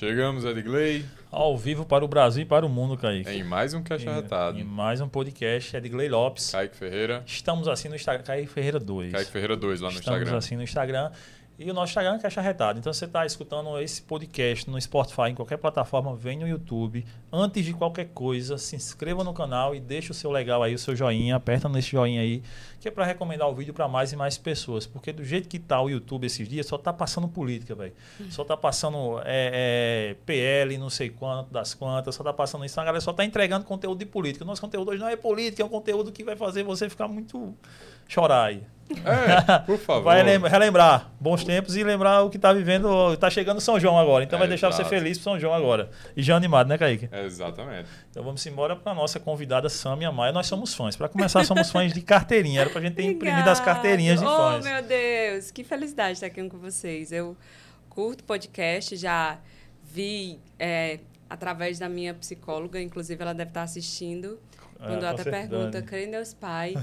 Chegamos, Edgley, Ao vivo para o Brasil e para o mundo, Kaique. em mais um Caixa Em- mais um podcast, Edgley Lopes. Kaique Ferreira, Estamos assim no Instagram, Kaique Ferreira 2. Kaique Ferreira 2 lá no Estamos Instagram. assim no Instagram. E o nosso Instagram é Caixa Retado. Então você está escutando esse podcast no Spotify, em qualquer plataforma, vem no YouTube. Antes de qualquer coisa, se inscreva no canal e deixa o seu legal aí, o seu joinha, aperta nesse joinha aí, que é para recomendar o vídeo para mais e mais pessoas. Porque do jeito que tá o YouTube esses dias, só tá passando política, velho. Só tá passando é, é, PL, não sei quanto, das quantas, só tá passando isso. A galera só tá entregando conteúdo de política. Nosso conteúdo hoje não é política, é um conteúdo que vai fazer você ficar muito chorar aí. É, por favor. Vai lem- relembrar bons tempos e lembrar o que tá vivendo. Tá chegando São João agora, então É, vai deixar você exato. feliz pro São João agora. E já animado, né, Kaique? É, exatamente. Então vamos embora para nossa convidada Samia Maia. Nós somos fãs. Para começar, somos fãs de carteirinha. Era pra gente ter imprimido as carteirinhas de oh, fãs. meu Deus, que felicidade estar aqui com vocês. Eu curto podcast, já vi é, através da minha psicóloga, inclusive ela deve estar assistindo. Quando ela com até certeza. pergunta, creio em Deus Pai.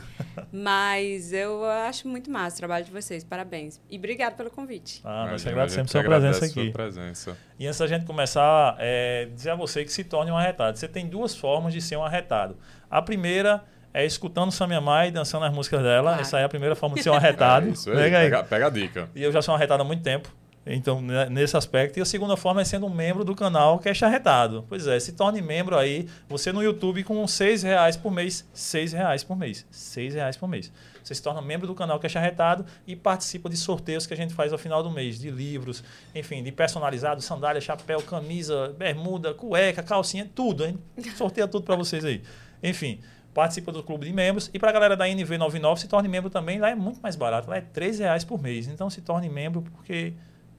Mas eu acho muito massa o trabalho de vocês. Parabéns. E obrigado pelo convite. Ah, nós agradecemos sua presença sua aqui. presença. E antes da gente começar, é, dizer a você que se torne um arretado. Você tem duas formas de ser um arretado. A primeira é escutando Samia Maia e dançando as músicas dela. Claro. Essa aí é a primeira forma de ser um arretado. É isso aí, Pega aí. pega, pega a dica. E eu já sou um arretado há muito tempo. Então, né, nesse aspecto. E a segunda forma é sendo um membro do canal que é charretado. Pois é, se torne membro aí. Você no YouTube com seis reais por mês. seis reais por mês. seis reais por mês. Você se torna membro do canal que é charretado e participa de sorteios que a gente faz ao final do mês. De livros, enfim, de personalizado, sandália, chapéu, camisa, bermuda, cueca, calcinha, tudo. Gente sorteia tudo para vocês aí. Enfim, participa do clube de membros. E para a galera da NV99, se torne membro também. Lá é muito mais barato. Lá é 3 reais por mês. Então se torne membro porque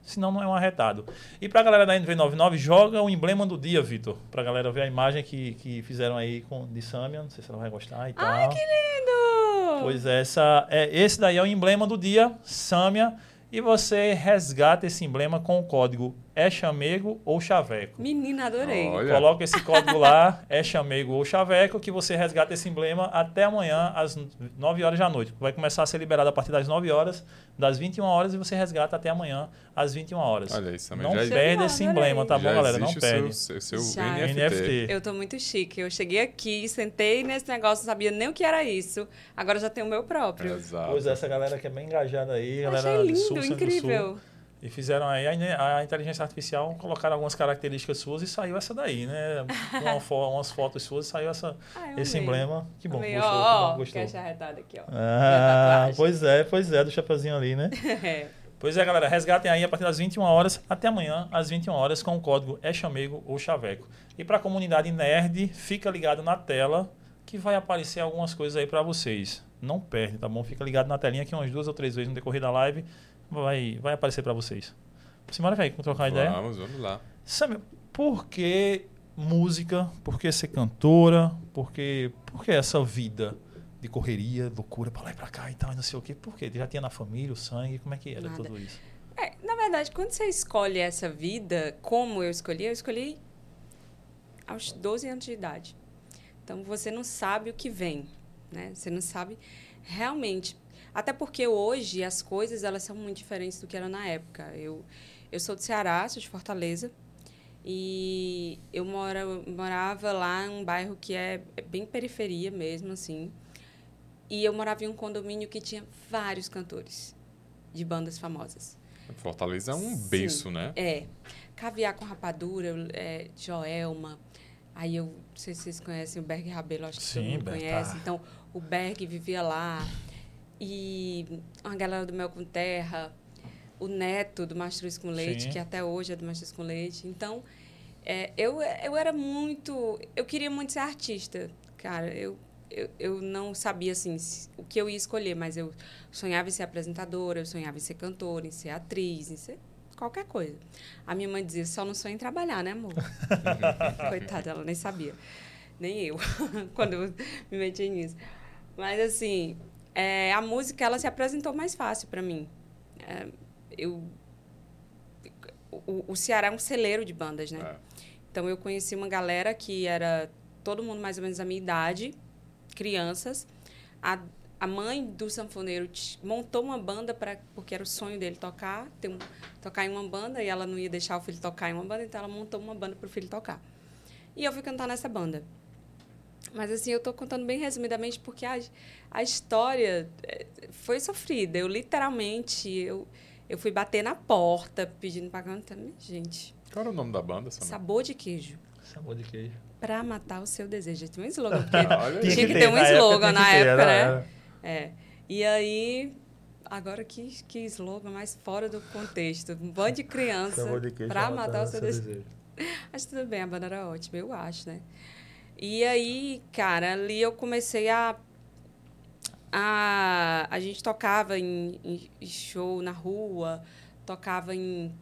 senão não é um arretado. E para a galera da NV99, joga o emblema do dia, Vitor. Para a galera ver a imagem que, que fizeram aí com, de Samia. Não sei se ela vai gostar e tal. Ai, que lindo! Pois é, essa, é, esse daí é o emblema do dia, Samia. E você resgata esse emblema com o código é chamego ou chaveco. Menina, adorei. Olha. Coloca esse código lá, é chamego ou chaveco, que você resgata esse emblema até amanhã, às 9 horas da noite. Vai começar a ser liberado a partir das 9 horas, das 21 horas, e você resgata até amanhã, às 21 horas. Olha isso também. Não já, perde Ah, esse adorei. emblema, tá bom, já galera? Não perde. o seu, seu. NFT. NFT. Eu tô muito chique. Eu cheguei aqui, sentei nesse negócio, não sabia nem o que era isso. Agora já tenho o meu próprio. Exato. Pois é, essa galera que é bem engajada aí, galera Achei do lindo, Sul, Centro do Sul. E fizeram aí a, a inteligência artificial, colocaram algumas características suas e saiu essa daí, né? Uma fo- umas fotos suas e saiu essa, Ah, esse amei. emblema. Que bom, Amei. gostou, Ó, que bom, gostou. que acharretado aqui, ó. Ah, pois é, pois é, do chapeuzinho ali, né? É. Pois é, galera, resgatem aí a partir das 21 horas até amanhã, às 21 horas, com o código é chamego ou chaveco. E para a comunidade nerd, fica ligado na tela que vai aparecer algumas coisas aí para vocês. Não perde, tá bom? Fica ligado na telinha que umas duas ou três vezes no decorrer da live vai, vai aparecer para vocês. Simbora, velho, vamos trocar ideia? Vamos, vamos lá. Sabe, por que música? Por que ser cantora? Por que, por que essa vida de correria, loucura pra lá e pra cá e tal, e não sei o quê? Por quê? Já tinha na família o sangue? Como é que era Nada. tudo isso? É, na verdade, quando você escolhe essa vida, como eu escolhi, eu escolhi aos 12 anos de idade. Então você não sabe o que vem, né? Você não sabe realmente. Até porque hoje as coisas elas são muito diferentes do que eram na época. Eu eu sou do Ceará, sou de Fortaleza. E eu mora, morava lá em um bairro que é é bem periferia mesmo, assim. E eu morava em um condomínio que tinha vários cantores de bandas famosas. Fortaleza é um Sim. berço, né? É. Caviar com rapadura, é, Joelma. Aí eu não sei se vocês conhecem o Berg Rabelo, acho que Sim, todo mundo Berg, conhece. tá. Então, o Berg vivia lá. E uma galera do Mel com Terra. O neto do Mastruz com Leite, Sim. que até hoje é do Mastruz com Leite. Então, é, eu, eu era muito... Eu queria muito ser artista, cara. Eu, eu, eu não sabia, assim, se- o que eu ia escolher, mas eu sonhava em ser apresentadora, eu sonhava em ser cantora, em ser atriz, em ser qualquer coisa. A minha mãe dizia, só não sonha em trabalhar, né, amor? Coitada, ela nem sabia. Nem eu, quando eu me meti nisso. Mas, assim, é, a música, ela se apresentou mais fácil para mim. É, eu... O, o Ceará é um celeiro de bandas, né? É. Então, eu conheci uma galera que era todo mundo mais ou menos da minha idade, crianças. A- a mãe do sanfoneiro montou uma banda para porque era o sonho dele tocar, ter um, tocar em uma banda e ela não ia deixar o filho tocar em uma banda, então ela montou uma banda para o filho tocar. E eu fui cantar nessa banda. Mas assim, eu estou contando bem resumidamente porque a, a história eh, foi sofrida. Eu literalmente eu, eu fui bater na porta pedindo para cantar. Minha Gente, Qual era o nome da banda? Samara? sabor de queijo. Sabor de queijo. Pra matar o seu desejo. Tinha um slogan. Porque. Tinha que ter um slogan na época, né? era. É. E aí, agora que, que slogan mais fora do contexto. Um bando de criança Sabor de queijo pra matar o seu desejo. Mas tudo bem, a banda era ótima, eu acho, né? E aí, cara, ali eu comecei a. A, a gente tocava em, em- show na rua, tocava em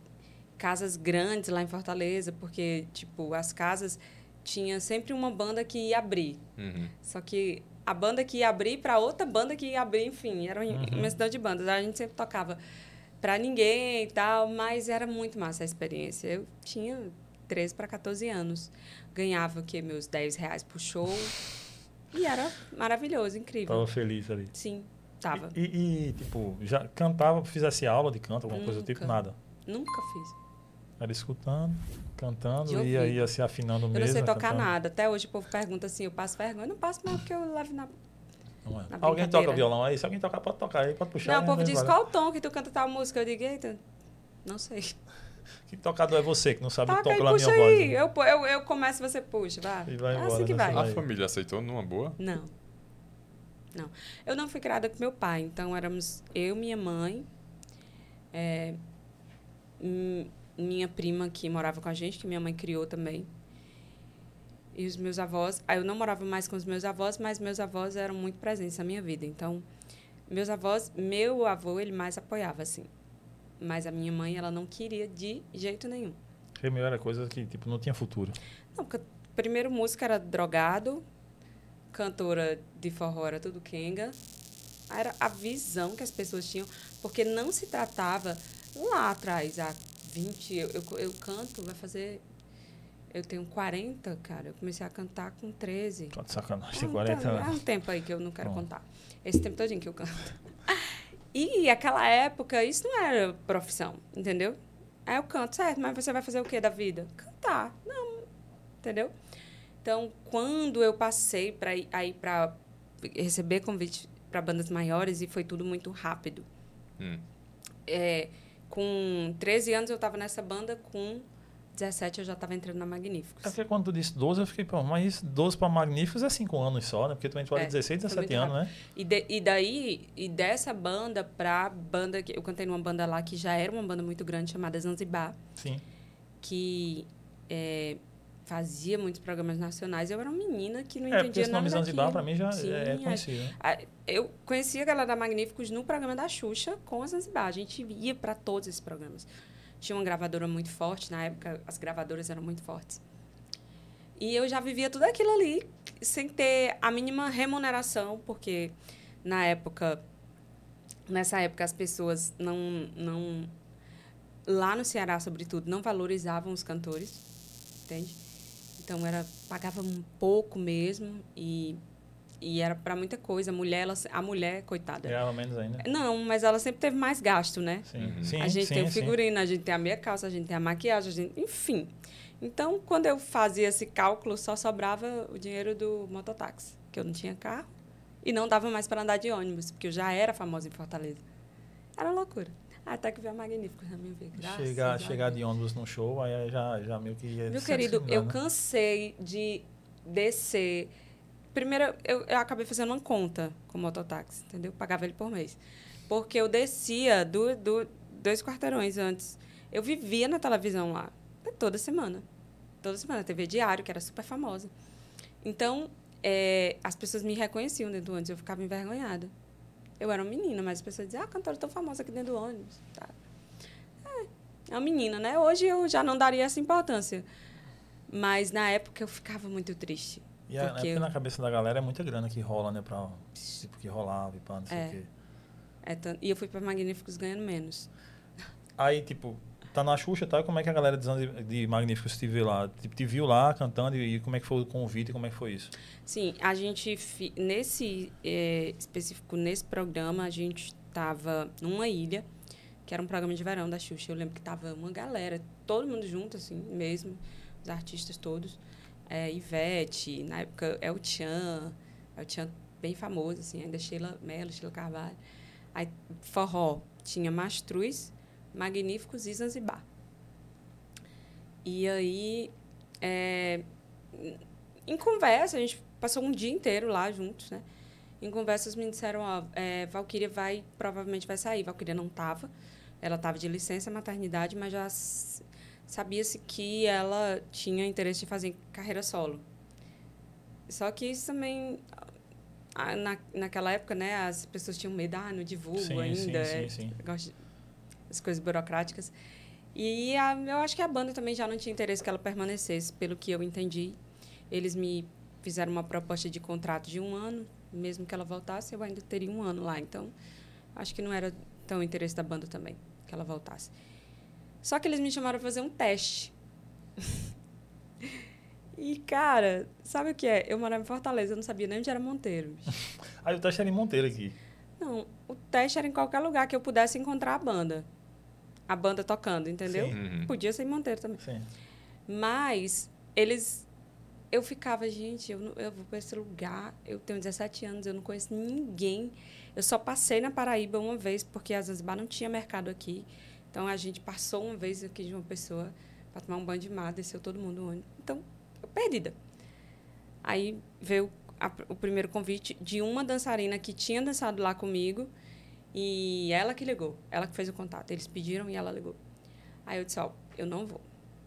casas grandes lá em Fortaleza, porque, tipo, as casas tinha sempre uma banda que ia abrir. Uhum. Só que a banda que ia abrir para outra banda que ia abrir, enfim, era Uhum. uma imensidão de bandas. A gente sempre tocava para ninguém e tal, mas era muito massa a experiência. Eu tinha 13 para 14 anos. Ganhava o quê? Meus 10 reais por show. E era maravilhoso, incrível. Tava feliz ali. Sim, tava. E, e- e, tipo, já cantava, fizesse aula de canto, alguma coisa do tipo? Nunca. Nada. Nunca fiz. Era escutando, cantando e aí ia se afinando Eu mesmo. não sei tocar cantando. nada. Até hoje o povo pergunta assim, eu passo vergonha. Eu não passo mais porque eu levo na... É. Alguém toca violão aí? Se alguém tocar, pode tocar aí, pode puxar. Não, o né? povo diz, qual o tom que tu canta tal música? Eu digo, eita, não sei. Que tocador é você que não sabe o Toca pela puxa minha aí. voz? Eu, eu, eu começo, você puxa, vai. E vai é embora assim que nessa vai. Vai. A família aceitou numa boa? Não. Não. Eu não fui criada com meu pai, então éramos eu, minha mãe, é, minha prima que morava com a gente, que minha mãe criou também. E os meus avós. Aí eu não morava mais com os meus avós, mas meus avós eram muito presentes na minha vida. Então, meus avós, meu avô, ele mais apoiava, assim. Mas a minha mãe, ela não queria de jeito nenhum. Porque meu era coisa que tipo, não tinha futuro. Não, primeiro música era drogado, cantora de forró era tudo Kenga. Era a visão que as pessoas tinham, porque não se tratava lá atrás, há 20, eu, eu, eu canto, vai fazer. Eu tenho 40, cara. Eu comecei a cantar com 13. Tô de sacanagem, tem Ah, 40 tá, anos. Há um tempo aí que eu não quero Bom. contar. Esse tempo todinho que eu canto. E aquela época, isso não era profissão, entendeu? Aí eu canto, certo, mas você vai fazer o que da vida? Cantar. Não, entendeu? Então, quando eu passei para aí para receber convite para bandas maiores e foi tudo muito rápido. Hum. É, com 13 anos eu estava nessa banda, com 17 eu já estava entrando na Magníficos. É porque quando tu disse 12, eu fiquei, pô, mas 12 para Magníficos é 5 anos só, né? Porque tu entrou É, 16, foi 17 muito anos, né? E, de- e daí, e dessa banda pra banda que eu cantei numa banda lá que já era uma banda muito grande chamada Zanzibar, Sim. que é, fazia muitos programas nacionais. Eu era uma menina que não É, entendia esse nome nada Zanzibar pra mim já Sim, é a- conhecido. né? Eu conhecia a galera da Magníficos no programa da Xuxa com a Zanzibar. A gente ia para todos esses programas. Tinha uma gravadora muito forte, na época as gravadoras eram muito fortes. E eu já vivia tudo aquilo ali sem ter a mínima remuneração, porque na época, nessa época as pessoas não, não lá no Ceará, sobretudo, não valorizavam os cantores, entende? Então era pagava um pouco mesmo e e era para muita coisa. A mulher, ela, a mulher, coitada. Ganhava menos ainda. Não, mas ela sempre teve mais gasto, né? Sim, Uhum. sim, a gente sim, tem o sim. figurino, a gente tem a meia calça, a gente tem a maquiagem, a gente, enfim. Então, quando eu fazia esse cálculo, só sobrava o dinheiro do mototáxi, que eu não tinha carro e não dava mais para andar de ônibus, porque eu já era famosa em Fortaleza. Era loucura. Até que veio a Magnífico na minha vida. graças Chegar, chegar de ônibus no show, aí já, já meio que ia Meu querido, eu né? cansei de descer. Primeiro, eu, eu acabei fazendo uma conta com o mototáxi, entendeu? Pagava ele por mês. Porque eu descia do, do, dois quarteirões antes. Eu vivia na televisão lá, toda semana. Toda semana, TV Diário, que era super famosa. Então, é, as pessoas me reconheciam dentro do ônibus, eu ficava envergonhada. Eu era uma menina, mas as pessoas diziam, ah, cantora tão famosa aqui dentro do ônibus. Tá. É, é uma menina, né? Hoje eu já não daria essa importância. Mas na época eu ficava muito triste. E é porque porque na cabeça da galera é muita grana que rola, né? Pra, tipo, que rolava e pá, não sei É. o quê. É e eu fui para Magníficos ganhando menos. Aí, tipo, tá na Xuxa, tá? Como é que a galera de, de Magníficos te viu lá? Te, te viu lá cantando e, e como é que foi o convite como é que foi isso? Sim, a gente, fi- nesse, eh, específico, nesse programa, a gente tava numa ilha, que era um programa de verão da Xuxa. Eu lembro que tava uma galera, todo mundo junto, assim, mesmo, os artistas todos. É, Ivete, na época, El Chan, El Chan bem famoso, assim, ainda Sheila Mello, Sheila Carvalho. Aí, forró, tinha Mastruz, Magníficos e Zanzibar. E aí, é, em conversa, a gente passou um dia inteiro lá juntos, né? Em conversas me disseram, ó, é, Valkyria vai, provavelmente vai sair. Valkyria não estava, ela estava de licença maternidade, mas já sabia-se que ela tinha interesse em fazer carreira solo. Só que isso também, ah, na, naquela época, né, as pessoas tinham medo, ah, não divulgo Sim, ainda, sim, é, sim, sim. as coisas burocráticas. E a, eu acho que a banda também já não tinha interesse que ela permanecesse, pelo que eu entendi. Eles me fizeram uma proposta de contrato de um ano, mesmo que ela voltasse, eu ainda teria um ano lá. Então, acho que não era tão interesse da banda também que ela voltasse. Só que eles me chamaram para fazer um teste. e, cara, sabe o que é? Eu morava em Fortaleza, eu não sabia nem onde era Monteiro. Aí o teste era em Monteiro aqui. Não, o teste era em qualquer lugar que eu pudesse encontrar a banda. A banda tocando, entendeu? Sim. Uhum. Podia ser em Monteiro também. Sim. Mas eles. Eu ficava, gente, eu, não- eu vou para esse lugar, eu tenho 17 anos, eu não conheço ninguém. Eu só passei na Paraíba uma vez, porque a Zanzibar não tinha mercado aqui. Então a gente passou uma vez aqui de uma pessoa para tomar um banho de mar, desceu todo mundo no ônibus. Então, perdida. Aí veio a- o primeiro convite de uma dançarina que tinha dançado lá comigo e ela que ligou, ela que fez o contato. Eles pediram e ela ligou. Aí eu disse, ó, eu não vou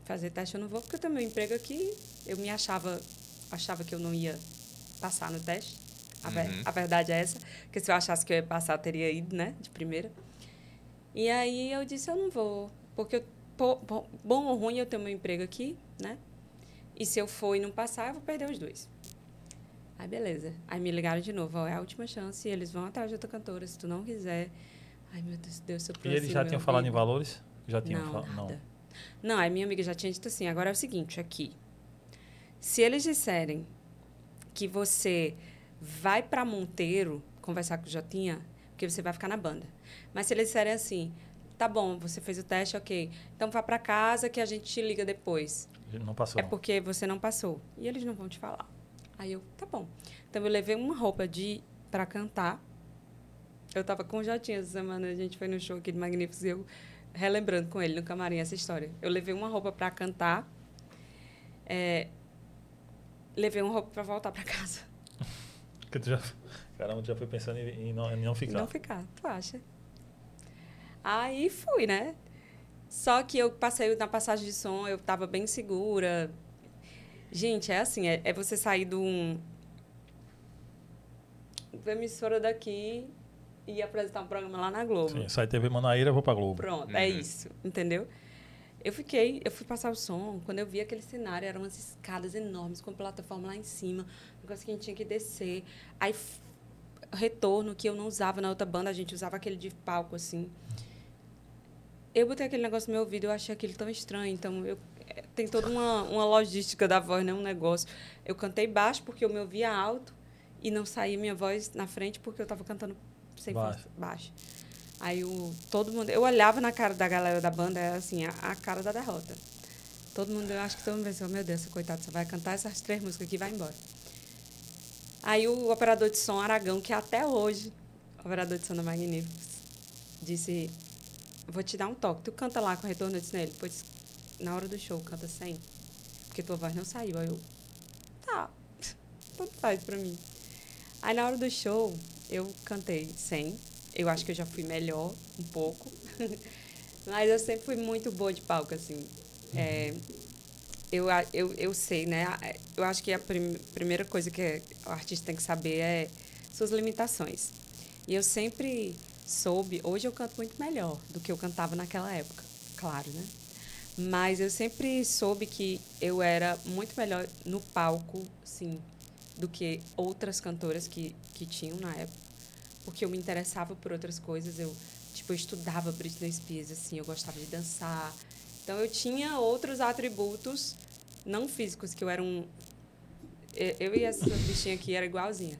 fazer teste, eu não vou, porque eu tenho meu emprego aqui. Eu me achava, achava que eu não ia passar no teste. A, ver- Uhum. a verdade é essa, porque se eu achasse que eu ia passar, eu teria ido, né, de primeira. E aí eu disse, eu não vou, porque eu, bom ou ruim eu tenho meu emprego aqui, né? E se eu for e não passar, eu vou perder os dois. Aí beleza. Aí me ligaram de novo, ó, é a última chance, eles vão atrás de outra cantora, se tu não quiser. Ai, meu Deus, Deus soprou E eles já tinham falado em valores? Já tinham Não, falado? nada. Não, aí minha amiga já tinha dito assim, agora é o seguinte, aqui. Se eles disserem que você vai para Monteiro conversar com o Jotinha, porque você vai ficar na banda. Mas se eles disserem assim, tá bom, você fez o teste, ok. Então vá para casa que a gente te liga depois. Não passou. É porque você não passou. E eles não vão te falar. Aí eu, tá bom. Então eu levei uma roupa de para cantar. Eu tava com o Jotinha essa semana, a gente foi no show aqui de Magníficos e eu relembrando com ele no camarim essa história. Eu levei uma roupa para cantar. é, levei uma roupa para voltar para casa. Porque tu já, caramba, tu já foi pensando em, em não, em não ficar. não ficar, tu acha? Aí fui, né? Só que eu passei na passagem de som, eu tava bem segura. Gente, é assim, é, é você sair de um. da emissora daqui e apresentar um programa lá na Globo. Sim, sai TV Manaíra, eu vou pra Globo. Pronto, é Uhum. isso, entendeu? Eu fiquei, eu fui passar o som, quando eu vi aquele cenário, eram umas escadas enormes, com plataforma lá em cima, um negócio que a gente tinha que descer. Aí, retorno que eu não usava na outra banda, a gente usava aquele de palco, assim. Eu botei aquele negócio no meu ouvido, eu achei aquilo tão estranho, então eu eh, tem toda uma, uma logística da voz, né? Um negócio. Eu cantei baixo porque eu me ouvia alto e não saía minha voz na frente porque eu estava cantando sem Baixo. baixo. Aí o, todo mundo. Eu olhava na cara da galera da banda, era assim, a, a cara da derrota. Todo mundo, eu acho que todo mundo pensou, meu Deus, coitada só vai cantar essas três músicas aqui e vai embora. Aí o operador de som Aragão, que até hoje, operador de som da Magníficos, disse, vou te dar um toque. Tu canta lá com o retorno, eu disse nele, pois na hora do show canta sem, porque tua voz não saiu. Aí eu, tá, tanto faz pra mim. Aí na hora do show, eu cantei sem. Eu acho que eu já fui melhor um pouco. Mas eu sempre fui muito boa de palco, assim. É, eu, eu, eu sei, né? Eu acho que a prim- primeira coisa que o artista tem que saber é suas limitações. E eu sempre soube, hoje eu canto muito melhor do que eu cantava naquela época, claro, né? Mas eu sempre soube que eu era muito melhor no palco, sim, do que outras cantoras que, que tinham na época. Porque eu me interessava por outras coisas, eu Tipo, eu estudava Britney Spears, assim, eu gostava de dançar. Então, eu tinha outros atributos não físicos, que eu era um... eu- e essa bichinha aqui era igualzinha.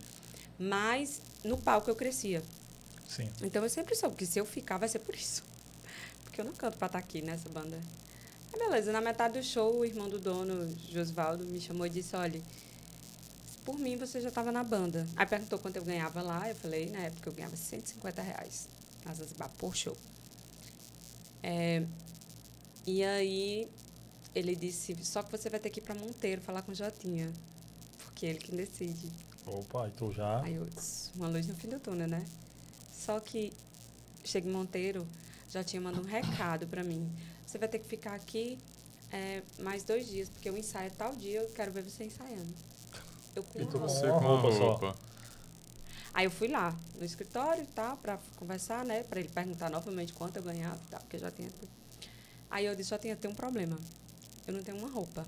Mas, no palco, eu crescia. Sim. Então eu sempre soube que se eu ficar vai ser por isso. Porque eu não canto pra estar aqui nessa banda. Aí beleza, na metade do show, o irmão do dono, Josvaldo, me chamou e disse, olha, por mim você já estava na banda. Aí perguntou quanto eu ganhava lá, eu falei, na época eu ganhava 150 reais na Zanzibar por show. É, e aí ele disse, só que você vai ter que ir pra Monteiro falar com o Jotinha. Porque é ele quem decide. Opa, então já. Aí eu disse, uma luz no fim do túnel, né? Só que cheguei em Monteiro, já tinha mandado um recado pra mim. Você vai ter que ficar aqui é, mais dois dias, porque o ensaio é tal dia, eu quero ver você ensaiando. Eu com E com Você com uma roupa. Aí eu fui lá no escritório e tal, pra conversar, né? Pra ele perguntar novamente quanto eu ganhava e tal, porque eu já tinha. Aí eu disse, só tinha tem um problema. Eu não tenho uma roupa.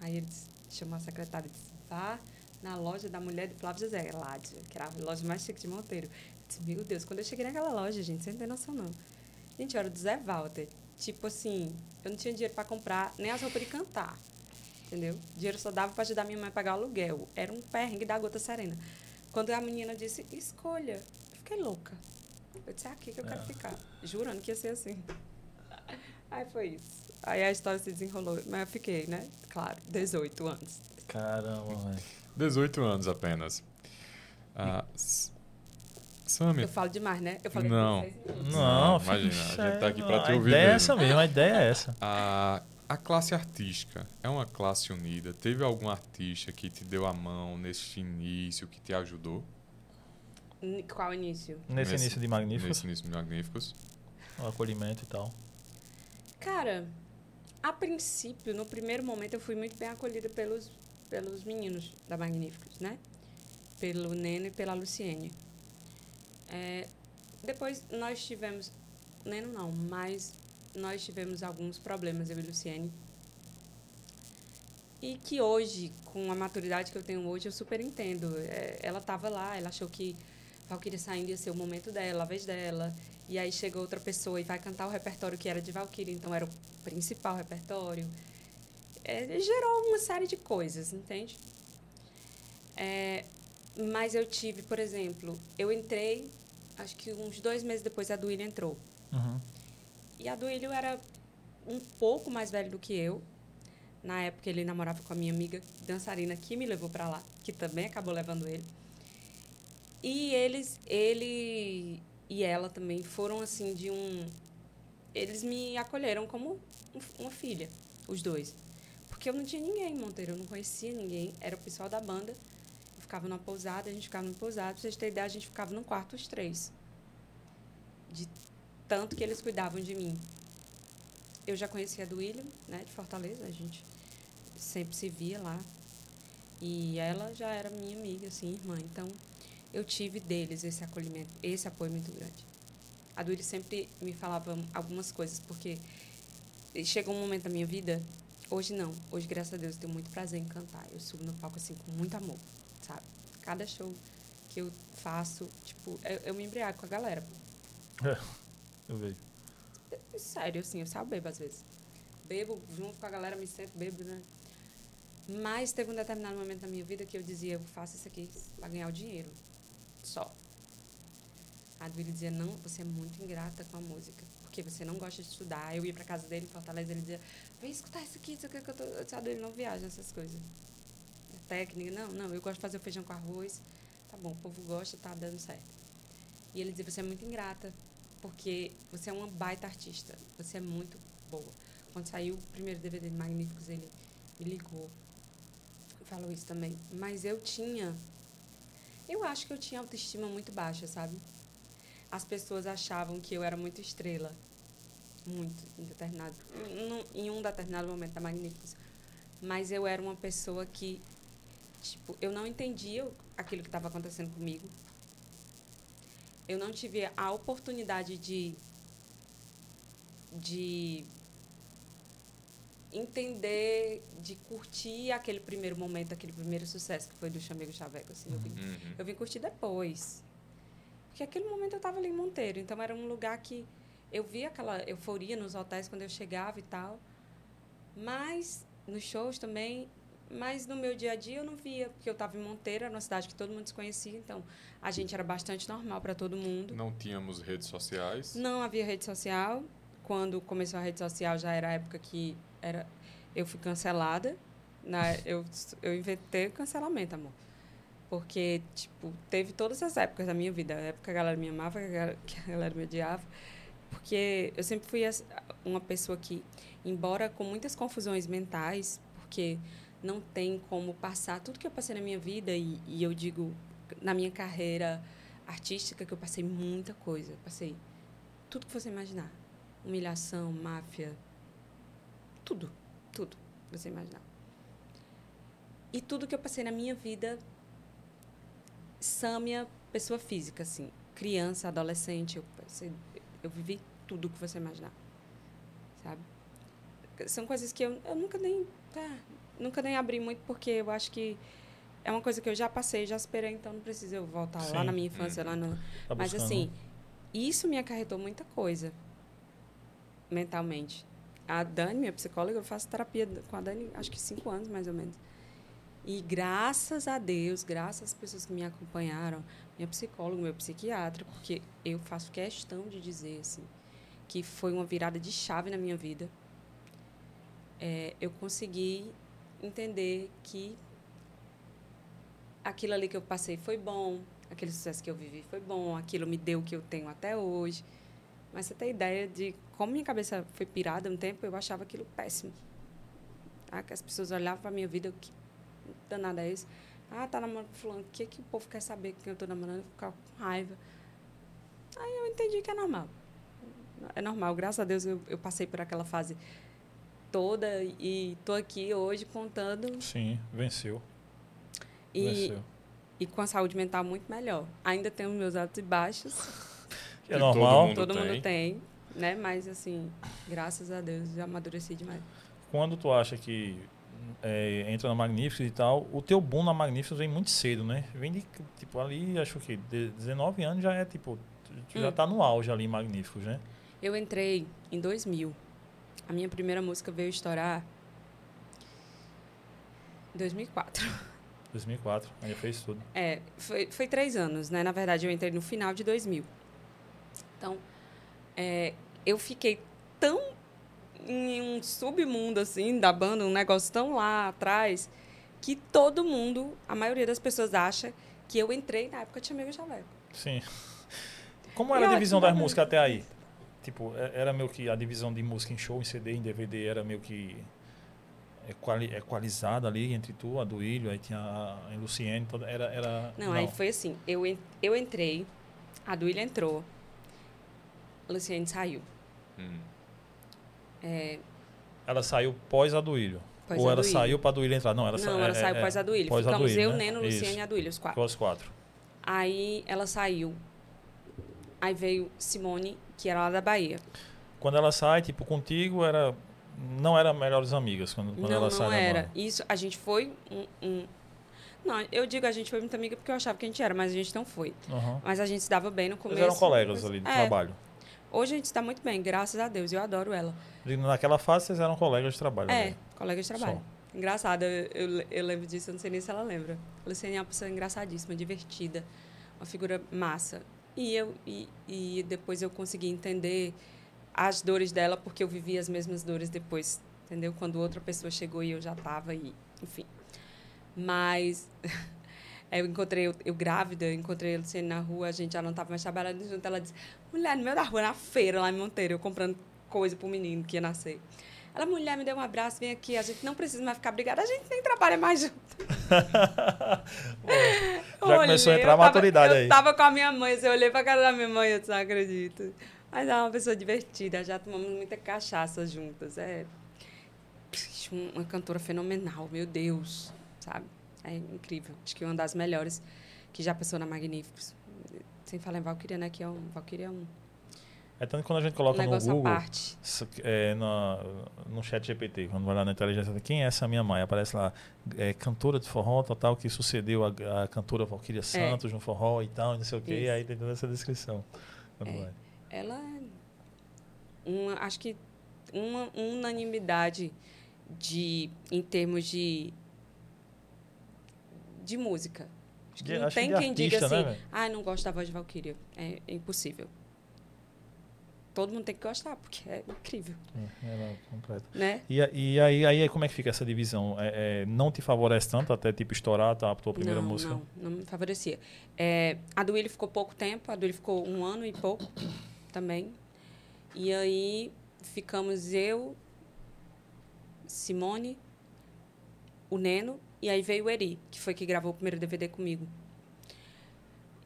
Aí ele disse, chamou a secretária e disse, vá na loja da mulher de Flávio José, Ládia, que era a loja mais chique de Monteiro. Eu disse, meu Deus, quando eu cheguei naquela loja, gente, você não tem noção não. Gente, eu era do Zé Walter. Tipo assim, eu não tinha dinheiro pra comprar nem as roupas de cantar. Entendeu? Dinheiro só dava pra ajudar minha mãe a pagar o aluguel. Era um perrengue da gota serena. Quando a menina disse, escolha, eu fiquei louca. Eu disse, é aqui que eu quero ficar. Jurando que ia ser assim. Aí foi isso. Aí a história se desenrolou. Mas eu fiquei, né? Claro, 18 anos. Caramba, velho. 18 anos apenas. Ah, Sammy, Eu falo demais, né? Eu falei Não. 16 minutos. Não, Não, imagina, a fica- gente tá aqui pra te a ouvir ideia é mesmo. essa mesmo, a ideia é essa. a, a classe artística é uma classe unida? Teve algum artista que te deu a mão nesse início, que te ajudou Qual início? Nesse, Nesse- início de Magníficos, nesse início de Magníficos? o acolhimento e tal. Cara, a princípio, no primeiro momento, eu fui muito bem acolhida pelos, pelos meninos da Magníficos, né? Pelo Neno e pela Luciene. É, depois nós tivemos. Neno não, mas nós tivemos alguns problemas, eu e Luciene. E que hoje, com a maturidade que eu tenho hoje, eu super entendo. É, ela estava lá, ela achou que Valkyria saindo ia ser o momento dela, a vez dela. E aí chega outra pessoa e vai cantar o repertório que era de Valkyria, então era o principal repertório. É, gerou uma série de coisas, entende? É, mas eu tive, por exemplo, eu entrei, acho que uns dois meses depois a Duílio entrou. Uhum. E a Duílio era um pouco mais velho do que eu. Na época ele namorava com a minha amiga dançarina que me levou para lá, que também acabou levando ele. E eles, ele e ela também foram assim de um eles me acolheram como um- uma filha, os dois. Porque eu não tinha ninguém em Monteiro, eu não conhecia ninguém, era o pessoal da banda. Eu ficava numa pousada, a gente ficava numa pousada, pra vocês terem ideia, a gente ficava num quarto os três. De tanto que eles cuidavam de mim. Eu já conhecia do William, né, de Fortaleza, a gente sempre se via lá. E ela já era minha amiga, assim, irmã. Então, eu tive deles esse acolhimento, esse apoio muito grande. A Duílio sempre me falava algumas coisas, porque chegou um momento da minha vida, hoje não, hoje, graças a Deus, eu tenho muito prazer em cantar. Eu subo no palco, assim, com muito amor, sabe? Cada show que eu faço, tipo, eu, eu me embriago com a galera. Eu vejo. Sério, assim, eu só bebo às vezes. Bebo junto com a galera, me sento, bebo, né? Mas teve um determinado momento na minha vida que eu dizia, eu faço isso aqui para ganhar o dinheiro. Só. A Duílio dizia, não, você é muito ingrata com a música. Porque você não gosta de estudar. Eu ia pra casa dele em Fortaleza, ele dizia, vem escutar isso aqui, isso aqui que eu tô. Disse, Duílio não viaja essas coisas. É técnica. Não, não, eu gosto de fazer o feijão com arroz. Tá bom, o povo gosta, tá dando certo. E ele dizia, você é muito ingrata porque você é uma baita artista. Você é muito boa. Quando saiu o primeiro DVD de Magníficos, ele me ligou. Falou isso também. Mas eu tinha. Eu acho que eu tinha autoestima muito baixa, sabe? As pessoas achavam que eu era muito estrela. Muito, em determinado. Em, em um determinado momento da Magníficos. Mas eu era uma pessoa que. Tipo, eu não entendia aquilo que estava acontecendo comigo eu não tive a oportunidade de de entender, de curtir aquele primeiro momento, aquele primeiro sucesso que foi do Chamego Chaveco. Assim, eu, vim, Uhum. eu vim curtir depois. Porque aquele momento eu estava ali em Monteiro, então era um lugar que eu via aquela euforia nos hotéis quando eu chegava e tal. Mas nos shows também, mas no meu dia a dia eu não via, porque eu estava em Monteiro, era uma cidade que todo mundo se conhecia, então a gente era bastante normal para todo mundo. Não tínhamos redes sociais? Não havia rede social. Quando começou a rede social já era a época que era eu fui cancelada. Na, eu, eu inventei cancelamento, amor. Porque, tipo, teve todas as épocas da minha vida. A época que a galera me amava, que a galera me odiava. Porque eu sempre fui uma pessoa que, embora com muitas confusões mentais, porque não tem como passar tudo que eu passei na minha vida, e, e eu digo, na minha carreira artística, que eu passei muita coisa. Passei tudo que você imaginar. Humilhação, máfia, tudo, tudo que você imaginar. E tudo que eu passei na minha vida, Sâmia, pessoa física, assim, criança, adolescente, eu, eu vivi tudo que você imaginar, sabe? São coisas que eu, eu nunca nem tá, nunca nem abri muito porque eu acho que é uma coisa que eu já passei, já esperei, então não preciso eu voltar Sim. lá na minha infância, lá no. Tá Mas assim, isso me acarretou muita coisa mentalmente. A Dani, minha psicóloga, eu faço terapia com a Dani, acho que cinco anos mais ou menos. E graças a Deus, graças às pessoas que me acompanharam, minha psicóloga, meu psiquiatra, porque eu faço questão de dizer assim, que foi uma virada de chave na minha vida. É, eu consegui entender que aquilo ali que eu passei foi bom, aquele sucesso que eu vivi foi bom, aquilo me deu o que eu tenho até hoje. Mas você tem ideia de como minha cabeça foi pirada um tempo, eu achava aquilo péssimo. Ah, que as pessoas olhavam para minha vida, que danada é esse? Ah, tá namorando com fulano, o que, que o povo quer saber que eu tô namorando? Eu ficava com raiva. Aí eu entendi que é normal. É normal, graças a Deus eu, eu passei por aquela fase toda e tô aqui hoje contando. Sim, venceu. E, venceu. e com a saúde mental muito melhor. Ainda tenho meus altos e baixos. É normal. Todo mundo, todo mundo tem. né? Mas assim, graças a Deus, já amadureci demais. Quando tu acha que é, entra na Magníficos e tal, o teu boom na Magníficos vem muito cedo, né? Vem de, tipo, ali, acho que 19 anos já é, tipo, já hum. tá no auge ali em Magníficos, né? Eu entrei em 2000. A minha primeira música veio estourar em 2004. 2004, aí fez tudo. É, foi, foi três anos, né? Na verdade, eu entrei no final de 2000. Então, é, eu fiquei tão em um submundo, assim, da banda, um negócio tão lá atrás, que todo mundo, a maioria das pessoas acha que eu entrei na época de Amigo Chaveco. Sim. Como era e a divisão das músicas até aí? Tipo, é, era meio que a divisão de música em show, em CD, em DVD, era meio que equalizada ali entre tu, a do Ilho, aí tinha a, a Luciene, toda, era, era... Não, não, aí foi assim, eu, eu entrei, a do Ilho entrou, Luciane saiu. Hum. É... Ela saiu pós a Duílio. Pós Ou a ela saiu para a Duílio entrar? Não, ela, Não, ela é, saiu é, pós a Duílio. Pós Ficamos Duílio, eu, né? Neno, Luciane e a Duílio, os quatro. Os quatro. Aí ela saiu. Aí veio Simone, que era lá da Bahia. Quando ela sai, tipo, contigo era não era melhores amigas quando, quando não, ela sai. Não, era. Isso, a gente foi um, um, Não, eu digo a gente foi muito amiga porque eu achava que a gente era, mas a gente não foi. Uhum. Mas a gente se dava bem no começo. Eles eram colegas ali de é, trabalho. Hoje a gente está muito bem, graças a Deus. Eu adoro ela. Naquela fase vocês eram colegas de trabalho. É, né? colegas de trabalho. Só. Engraçada, eu, eu, lembro disso, eu não sei nem se ela lembra. A Luciane é uma pessoa engraçadíssima, divertida, uma figura massa. E, eu, e, e depois eu consegui entender as dores dela, porque eu vivi as mesmas dores depois, entendeu? Quando outra pessoa chegou e eu já estava, e, enfim. Mas eu encontrei, eu, eu grávida, eu encontrei a Luciane na rua, a gente já não estava mais trabalhando junto. Ela disse, mulher, no meio da rua, na feira, lá em Monteiro, eu comprando coisa para o menino que ia nascer. Ela, mulher, me deu um abraço, vem aqui, a gente não precisa mais ficar brigada, a gente nem trabalha mais junto. já começou a entrar a maturidade aí. Eu tava com a minha mãe, eu olhei pra cara da minha mãe, eu disse, não acredito. Mas é uma pessoa divertida, já tomamos muita cachaça juntas. É uma cantora fenomenal, meu Deus, sabe? É incrível. Acho que uma das melhores que já passou na Magníficos. Sem falar em Valkyria, né? Que é um, Valkyria é um, É tanto que quando a gente coloca no Google, é, na- no chat GPT, quando vai lá na inteligência, quem é essa minha mãe? Aparece lá, é, cantora de forró, tal, tal, que sucedeu a, a cantora Valquíria Santos no forró e tal, e não sei o quê, aí tem toda essa descrição. É. Ela é uma, acho que uma unanimidade de em termos de de música. Acho que De- não acho que tem de quem diga artista, né, assim, velho? ah, não gosto da voz de Valkyria. É, é impossível. Todo mundo tem que gostar, porque é incrível, É, ela completa. né? E, e aí, aí, como é que fica essa divisão? É, é, não te favorece tanto até tipo estourar tá, a tua primeira não, música? Não, não me favorecia. É, a do Willy ficou pouco tempo, a do Willy ficou um ano e pouco também. E aí ficamos eu, Simone, o Neno, e aí veio o Eri, que foi que gravou o primeiro DVD comigo.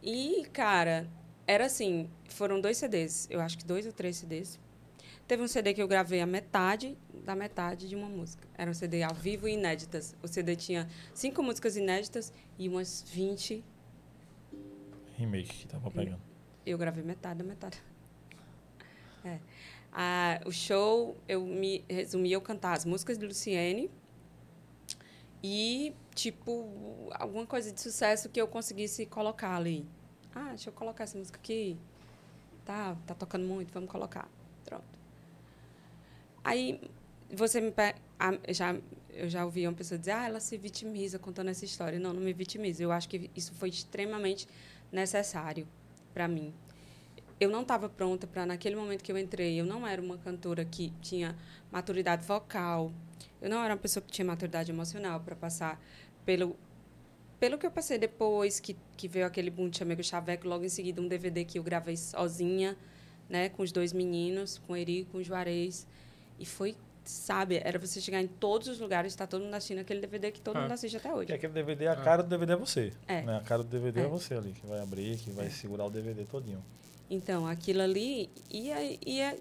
E, cara, era assim, foram dois CDs, eu acho que dois ou três CDs. Teve um CD que eu gravei a metade da metade de uma música. Era um CD ao vivo e inéditas. O CD tinha cinco músicas inéditas e umas 20 Remake que tava pegando. eu gravei metade da metade. É. Ah, o show, eu me resumi eu cantar as músicas de Luciene e, tipo, alguma coisa de sucesso que eu conseguisse colocar ali. Ah, deixa eu colocar essa música aqui. Tá, tá tocando muito, vamos colocar. Pronto. Aí, você me... já, eu já ouvi uma pessoa dizer, ah, ela se vitimiza contando essa história. Não, não me vitimiza. Eu acho que isso foi extremamente necessário para mim. Eu não estava pronta para, naquele momento que eu entrei, eu não era uma cantora que tinha maturidade vocal, eu não era uma pessoa que tinha maturidade emocional para passar pelo pelo que eu passei depois, que, que veio aquele boom de Chamego Chaveco, logo em seguida um DVD que eu gravei sozinha, né, com os dois meninos, com o Eri, com o Juarez, e foi, sabe, era você chegar em todos os lugares, está todo mundo assistindo aquele DVD que todo Ah. mundo assiste até Porque hoje. aquele DVD, a cara do DVD é você. É. Né? A cara do DVD é. É. você ali, que vai abrir, que vai segurar o DVD todinho. Então, aquilo ali ia, ia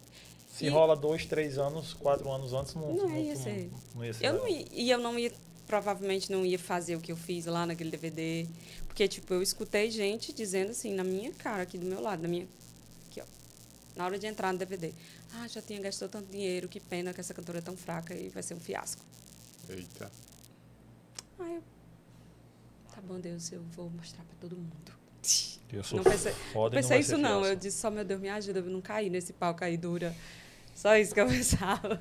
Se E- rola dois, três anos, quatro anos antes, não, Não ia ser. não ia ser Eu não ia, e eu não ia, provavelmente não ia fazer o que eu fiz lá naquele DVD. Porque, tipo, eu escutei gente dizendo assim, na minha cara, aqui do meu lado, na minha. Aqui, ó. Na hora de entrar no DVD. Ah, já tinha gastou tanto dinheiro, que pena que essa cantora é tão fraca e vai ser um fiasco. Eita. Aí eu. Tá bom, Deus, eu vou mostrar pra todo mundo. Eu sou Não pensei, foda e pensei vai isso não. fiasco. Eu disse, só meu Deus, me ajuda, eu não cair nesse pau cair dura. Só isso que eu pensava.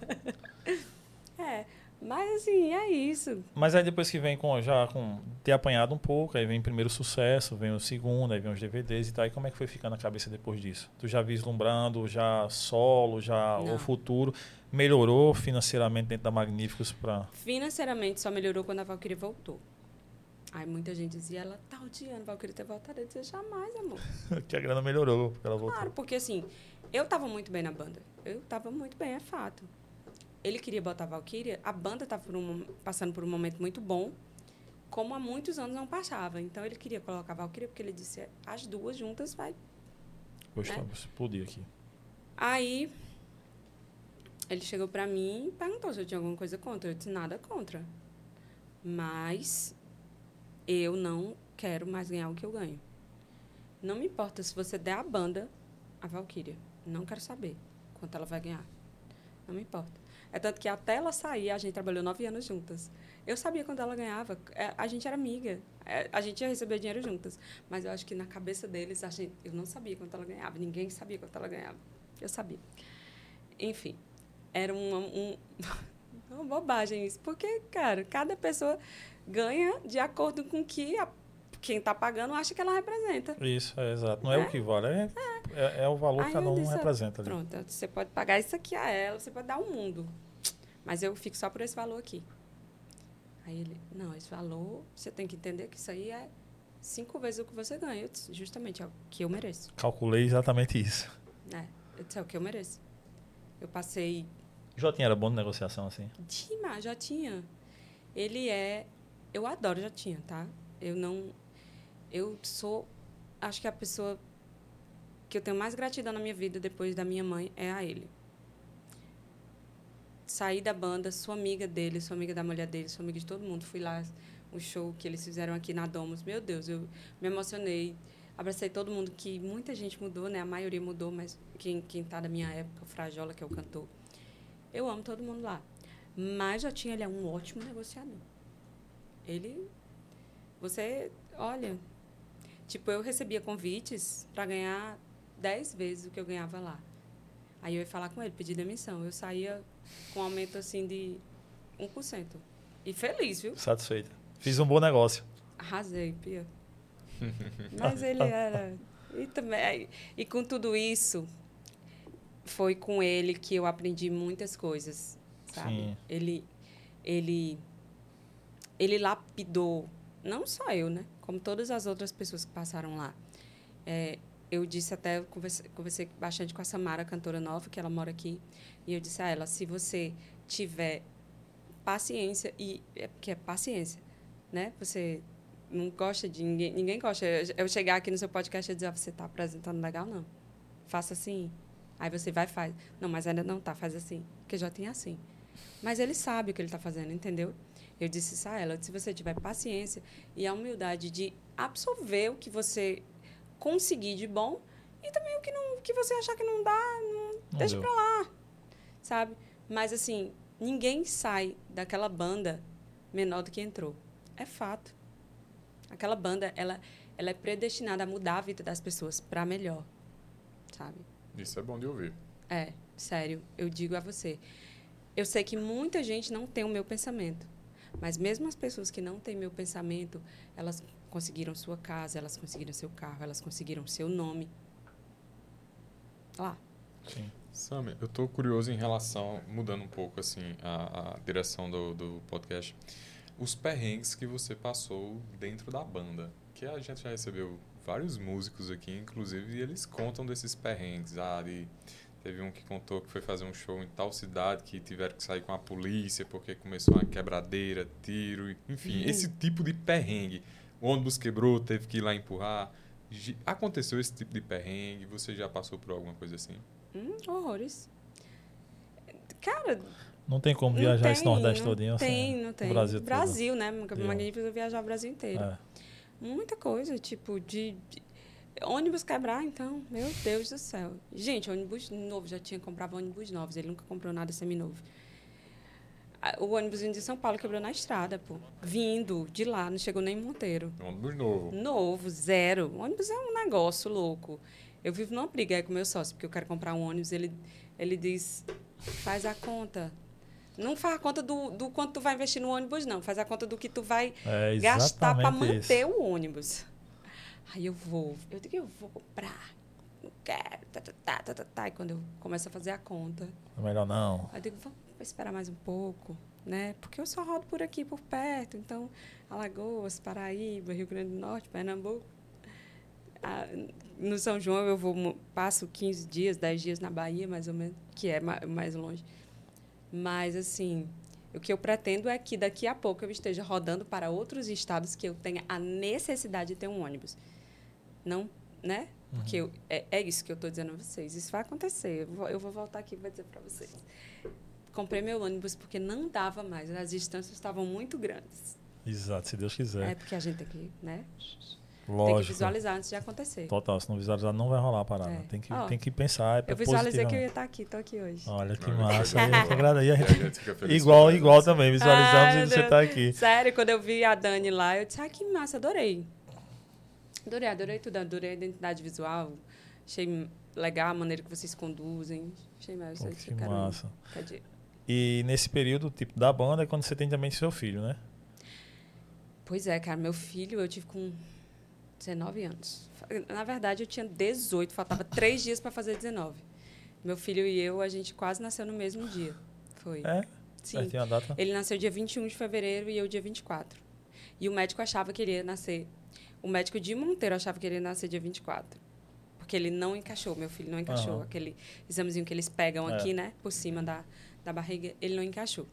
é, mas assim, é isso. Mas aí depois que vem com já com ter apanhado um pouco, aí vem o primeiro sucesso, vem o segundo, aí vem os DVDs e tal. E como é que foi ficando a cabeça depois disso? Tu já vislumbrando, já solo, já Não. o futuro, melhorou financeiramente dentro da Magníficos para Financeiramente só melhorou quando a Valkyrie voltou. Aí muita gente dizia, ela tá odiando a Valkyrie ter voltado. Eu dizia, jamais, amor. que a grana melhorou, porque ela voltou. Claro, porque assim, eu tava muito bem na banda. Eu tava muito bem, é fato. Ele queria botar a Valkyria, a banda tava por um- passando por um momento muito bom, como há muitos anos não passava. Então ele queria colocar a Valkyria, porque ele disse, as duas juntas vai Gostou, né? explodir aqui. Aí ele chegou pra mim e perguntou se eu tinha alguma coisa contra. Eu disse nada contra. Mas eu não quero mais ganhar o que eu ganho. Não me importa se você der a banda a Valkyria. Não quero saber quanto ela vai ganhar. Não me importa. É tanto que até ela sair, a gente trabalhou nove anos juntas. Eu sabia quando ela ganhava. É, A gente era amiga. É, A gente ia receber dinheiro juntas. Mas eu acho que na cabeça deles, a gente, eu não sabia quanto ela ganhava. Ninguém sabia quanto ela ganhava. Eu sabia. Enfim, era uma, um, uma bobagem isso. Porque, cara, cada pessoa ganha de acordo com que a- quem está pagando acha que ela representa. Isso, é exato. Não é, o que vale, é, é, é o valor que cada um disse, representa ali. Pronto, você pode pagar isso aqui a ela, você pode dar o mundo. Mas eu fico só por esse valor aqui. Aí ele, não, esse valor, você tem que entender que isso aí é cinco vezes o que você ganha. Eu disse, justamente, é o que eu mereço. Calculei exatamente isso. É, eu disse, é o que eu mereço. Eu passei Jotinha era bom de negociação assim. Demais, já tinha. Ele é. Eu adoro já tinha, tá? Eu não. Eu sou. Acho que a pessoa que eu tenho mais gratidão na minha vida depois da minha mãe é a ele. Saí da banda, sou amiga dele, sou amiga da mulher dele, sou amiga de todo mundo. Fui lá, o show que eles fizeram aqui na Domus. Meu Deus, eu me emocionei. Abracei todo mundo, que muita gente mudou, né? A maioria mudou, mas quem, quem tá da minha época, o Frajola, que é o cantor. Eu amo todo mundo lá. Mas já tinha ele é um ótimo negociador. Ele. Você. Olha. Tipo, eu recebia convites para ganhar 10 vezes o que eu ganhava lá. Aí eu ia falar com ele, pedir demissão. Eu saía com um aumento assim de 1%. E feliz, viu? Satisfeita. Fiz um bom negócio. Arrasei, Pia. Mas ele era. E, também, e com tudo isso, foi com ele que eu aprendi muitas coisas, sabe? Sim. Ele, ele, ele lapidou, não só eu, né? Como todas as outras pessoas que passaram lá. É, eu disse até, eu conversei, conversei bastante com a Samara, cantora nova, que ela mora aqui, e eu disse a ela, se você tiver paciência, e é é paciência, né? Você não gosta de ninguém, ninguém gosta. Eu, eu chegar aqui no seu podcast e dizer, ah, você está apresentando legal, não. Faça assim. Aí você vai e faz. Não, mas ainda não tá, faz assim. Porque já tem assim. Mas ele sabe o que ele está fazendo, entendeu? Eu disse isso a ela, se você tiver paciência e a humildade de absorver o que você conseguir de bom e também o que, não, que você achar que não dá, não, Não deixa deu. pra lá, sabe? Mas, assim, ninguém sai daquela banda menor do que entrou. É fato. Aquela banda, ela, ela é predestinada a mudar a vida das pessoas para melhor, sabe? Isso é bom de ouvir. É, sério, eu digo a você. Eu sei que muita gente não tem o meu pensamento, mas mesmo as pessoas que não têm meu pensamento, elas conseguiram sua casa, elas conseguiram seu carro, elas conseguiram seu nome. Lá. Sim. Sammy, eu tô curioso em relação, mudando um pouco assim a, a direção do, do podcast, os perrengues que você passou dentro da banda. Que a gente já recebeu vários músicos aqui, inclusive, e eles contam desses perrengues. Ah, de, teve um que contou que foi fazer um show em tal cidade que tiveram que sair com a polícia porque começou uma quebradeira, tiro, enfim, Uhum. esse tipo de perrengue. O ônibus quebrou, teve que ir lá empurrar. Aconteceu esse tipo de perrengue? Você já passou por alguma coisa assim? Hum, horrores. Cara, Não tem como não viajar tem, esse Nordeste não todinho. assim, Tem, não o tem. Brasil todo. Brasil, né? Viu? Magnífico viajar o Brasil inteiro. É. Muita coisa, tipo, de, de- ônibus quebrar, então, meu Deus do céu. Gente, ônibus novo, já tinha comprado ônibus novos, ele nunca comprou nada seminovo. O ônibus de São Paulo quebrou na estrada, pô. Vindo de lá, não chegou nem em Monteiro. Ônibus novo. Novo, zero. O ônibus é um negócio louco. Eu vivo numa briga aí com meu sócio, porque eu quero comprar um ônibus, ele, ele diz, faz a conta. Não faz a conta do, do quanto tu vai investir no ônibus, não. Faz a conta do que tu vai É gastar para manter isso. o ônibus. Aí eu vou, eu digo, eu vou comprar. Não quero, tá, tá, tá, tá, tá, tá. E quando eu começo a fazer a conta, É melhor não. aí eu digo, vou esperar mais um pouco, né? Porque eu só rodo por aqui, por perto. Então, Alagoas, Paraíba, Rio Grande do Norte, Pernambuco. Ah, no São João eu vou, passo 15 dias, 10 dias na Bahia, mais ou menos, que é ma- mais longe. Mas, assim, o que eu pretendo é que daqui a pouco eu esteja rodando para outros estados que eu tenha a necessidade de ter um ônibus. Não, né? Porque eu- é, é isso que eu estou dizendo a vocês. Isso vai acontecer. Eu vou, eu vou voltar aqui e vou dizer para vocês. Comprei meu ônibus porque não dava mais. As distâncias estavam muito grandes. Exato, se Deus É, quiser. porque a gente tem que, né? Tem que Lógico. visualizar antes de acontecer. Total, se não visualizar, não vai rolar a parada. É. Tem, que, Ó, tem que pensar. É Eu visualizei que eu ia estar aqui, estou aqui hoje. Olha que massa. que A gente agrada- e a A gente- gente fica feliz igual, igual também. Visualizamos Ai, e você Deus. tá aqui. Sério, quando eu vi a Dani lá, eu disse, ah, que massa, adorei. Adorei, adorei tudo, adorei a identidade visual. Achei legal a maneira que vocês conduzem. Achei massa. Pô, que massa. E nesse período, tipo, da banda é quando você tem também seu filho, né? Pois é, cara, meu filho eu tive com 19 anos. Na verdade, eu tinha 18, faltava três dias para fazer 19. Meu filho e eu, a gente quase nasceu no mesmo dia. Foi. É? Sim. Ele nasceu dia 21 de fevereiro e eu dia 24. E o médico achava que ele ia nascer. O médico de Monteiro achava que ele ia nascer dia 24. Porque ele não encaixou, meu filho não encaixou. Aham. Aquele examezinho que eles pegam É. aqui, né? Por cima da, da barriga, ele não encaixou.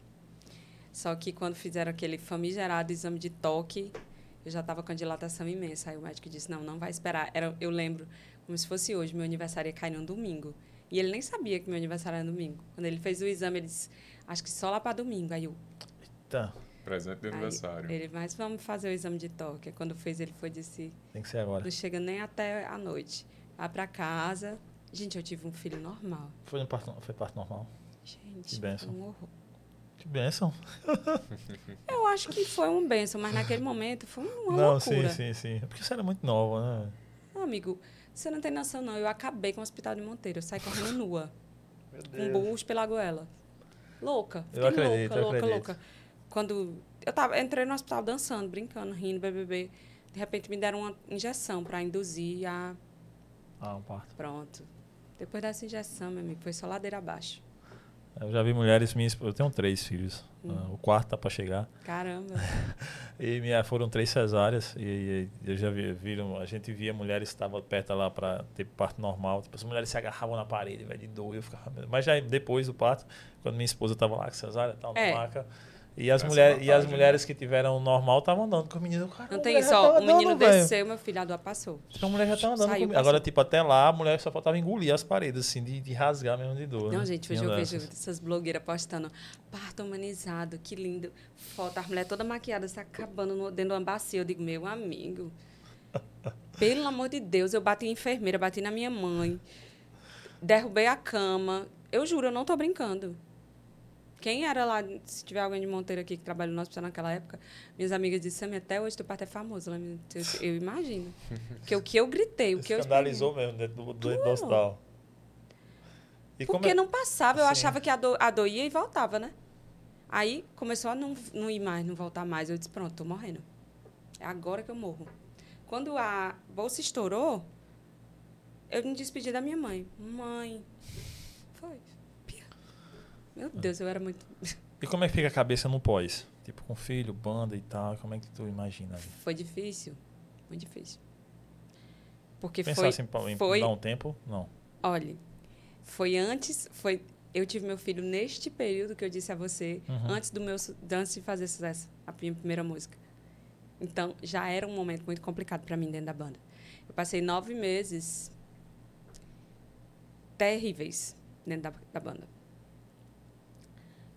Só que quando fizeram aquele famigerado exame de toque, eu já estava com a dilatação imensa. Aí o médico disse: não, não vai esperar. Era, eu lembro, como se fosse hoje, meu aniversário ia cair num domingo. E ele nem sabia que meu aniversário era domingo. Quando ele fez o exame, ele disse: acho que só lá para domingo. Aí eu, Tá. Presente de Aí, aniversário. Ele, mas vamos fazer o exame de toque. Quando fez, ele foi disse, Tem que ser agora. não chega nem até a noite. Vai pra casa. Gente, eu tive um filho normal. Foi, no parto, foi parto normal. Gente, Que bênção. um horror. Que bênção. Eu acho que foi um benção, mas naquele momento foi uma não, loucura. sim, sim, sim. É porque você era muito nova, né? Não, amigo, você não tem noção, não. Eu acabei com o hospital de Monteiro. Eu saí correndo nua, Meu com bucho pela goela. Louca. Eu Fiquei acredito, louca, eu louca, acredito. louca. Quando eu tava, entrei no hospital dançando, brincando, rindo, BBB. De repente me deram uma injeção para induzir a. Ah, um parto. Pronto. Depois dessa injeção, meu amigo, foi só ladeira abaixo. Eu já vi mulheres, minha esposa, eu tenho três filhos. Hum. Ah, o quarto tá para chegar. Caramba. E minha, foram três cesáreas. E, e eu já vi, viram, a gente via mulheres que estavam perto lá para ter parto normal. Tipo, as mulheres se agarravam na parede, velho, de dor. Eu ficava, mas já depois do parto, quando minha esposa estava lá com cesárea, tal, na É. maca. E as, Essa mulheres, e as mulheres que tiveram normal estavam andando com o menino. Cara, Não a tem mulher isso, já ó. tava O menino andando, desceu, meu filho, a dor passou. Então a mulher já estava andando Saiu, comigo. Agora, tipo, até lá, a mulher só faltava engolir as paredes, assim, de, de rasgar mesmo de dor. Não, né? gente, hoje eu vejo essas blogueiras postando parto humanizado, que lindo. Foto, as mulheres toda maquiada, se acabando no- dentro de uma bacia. Eu digo, meu amigo, pelo amor de Deus, eu bati em enfermeira, bati na minha mãe, derrubei a cama. Eu juro, eu não tô brincando. Quem era lá, se tiver alguém de Monteiro aqui que trabalhou no hospital naquela época, minhas amigas disseram, Sammy, até hoje teu parto é famoso. Eu, eu, eu imagino. Porque o que eu gritei, o que eu Escandalizou mesmo dentro do, do, do hospital. E como Porque é- não passava, eu Sim. achava que a dor, a dor ia e voltava, né? Aí começou a não, não ir mais, não voltar mais. Eu disse, pronto, tô morrendo. É agora que eu morro. Quando a bolsa estourou, eu me despedi da minha mãe. Mãe. Meu Deus, eu era muito. E como é que fica a cabeça no pós? Tipo, com filho, banda e tal, como é que tu imagina? ali? Foi difícil. Muito difícil. Porque Pensar foi. assim, em foi- dar um tempo? Não. Olha, foi antes. Foi, eu tive meu filho neste período que eu disse a você, Uhum. antes do meu antes de fazer sucesso, a minha primeira música. Então, já era um momento muito complicado para mim dentro da banda. Eu passei nove meses terríveis dentro da, da banda.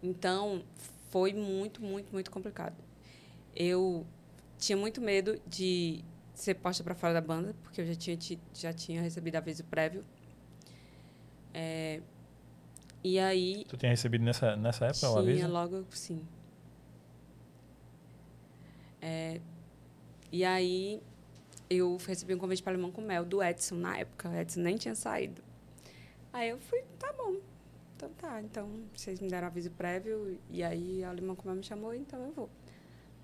Então, foi muito, muito, muito complicado. Eu tinha muito medo de ser posta para fora da banda, porque eu já tinha, ti- já tinha recebido aviso prévio. É, e aí, Tu tinha recebido nessa, nessa época o tinha aviso? logo, sim. É, e aí, eu recebi um convite para Limão com Mel, do Edson, na época. O Edson nem tinha saído. Aí eu fui, tá bom. Então tá, então vocês me deram aviso prévio, e aí a Limão com Mel me chamou, então eu vou.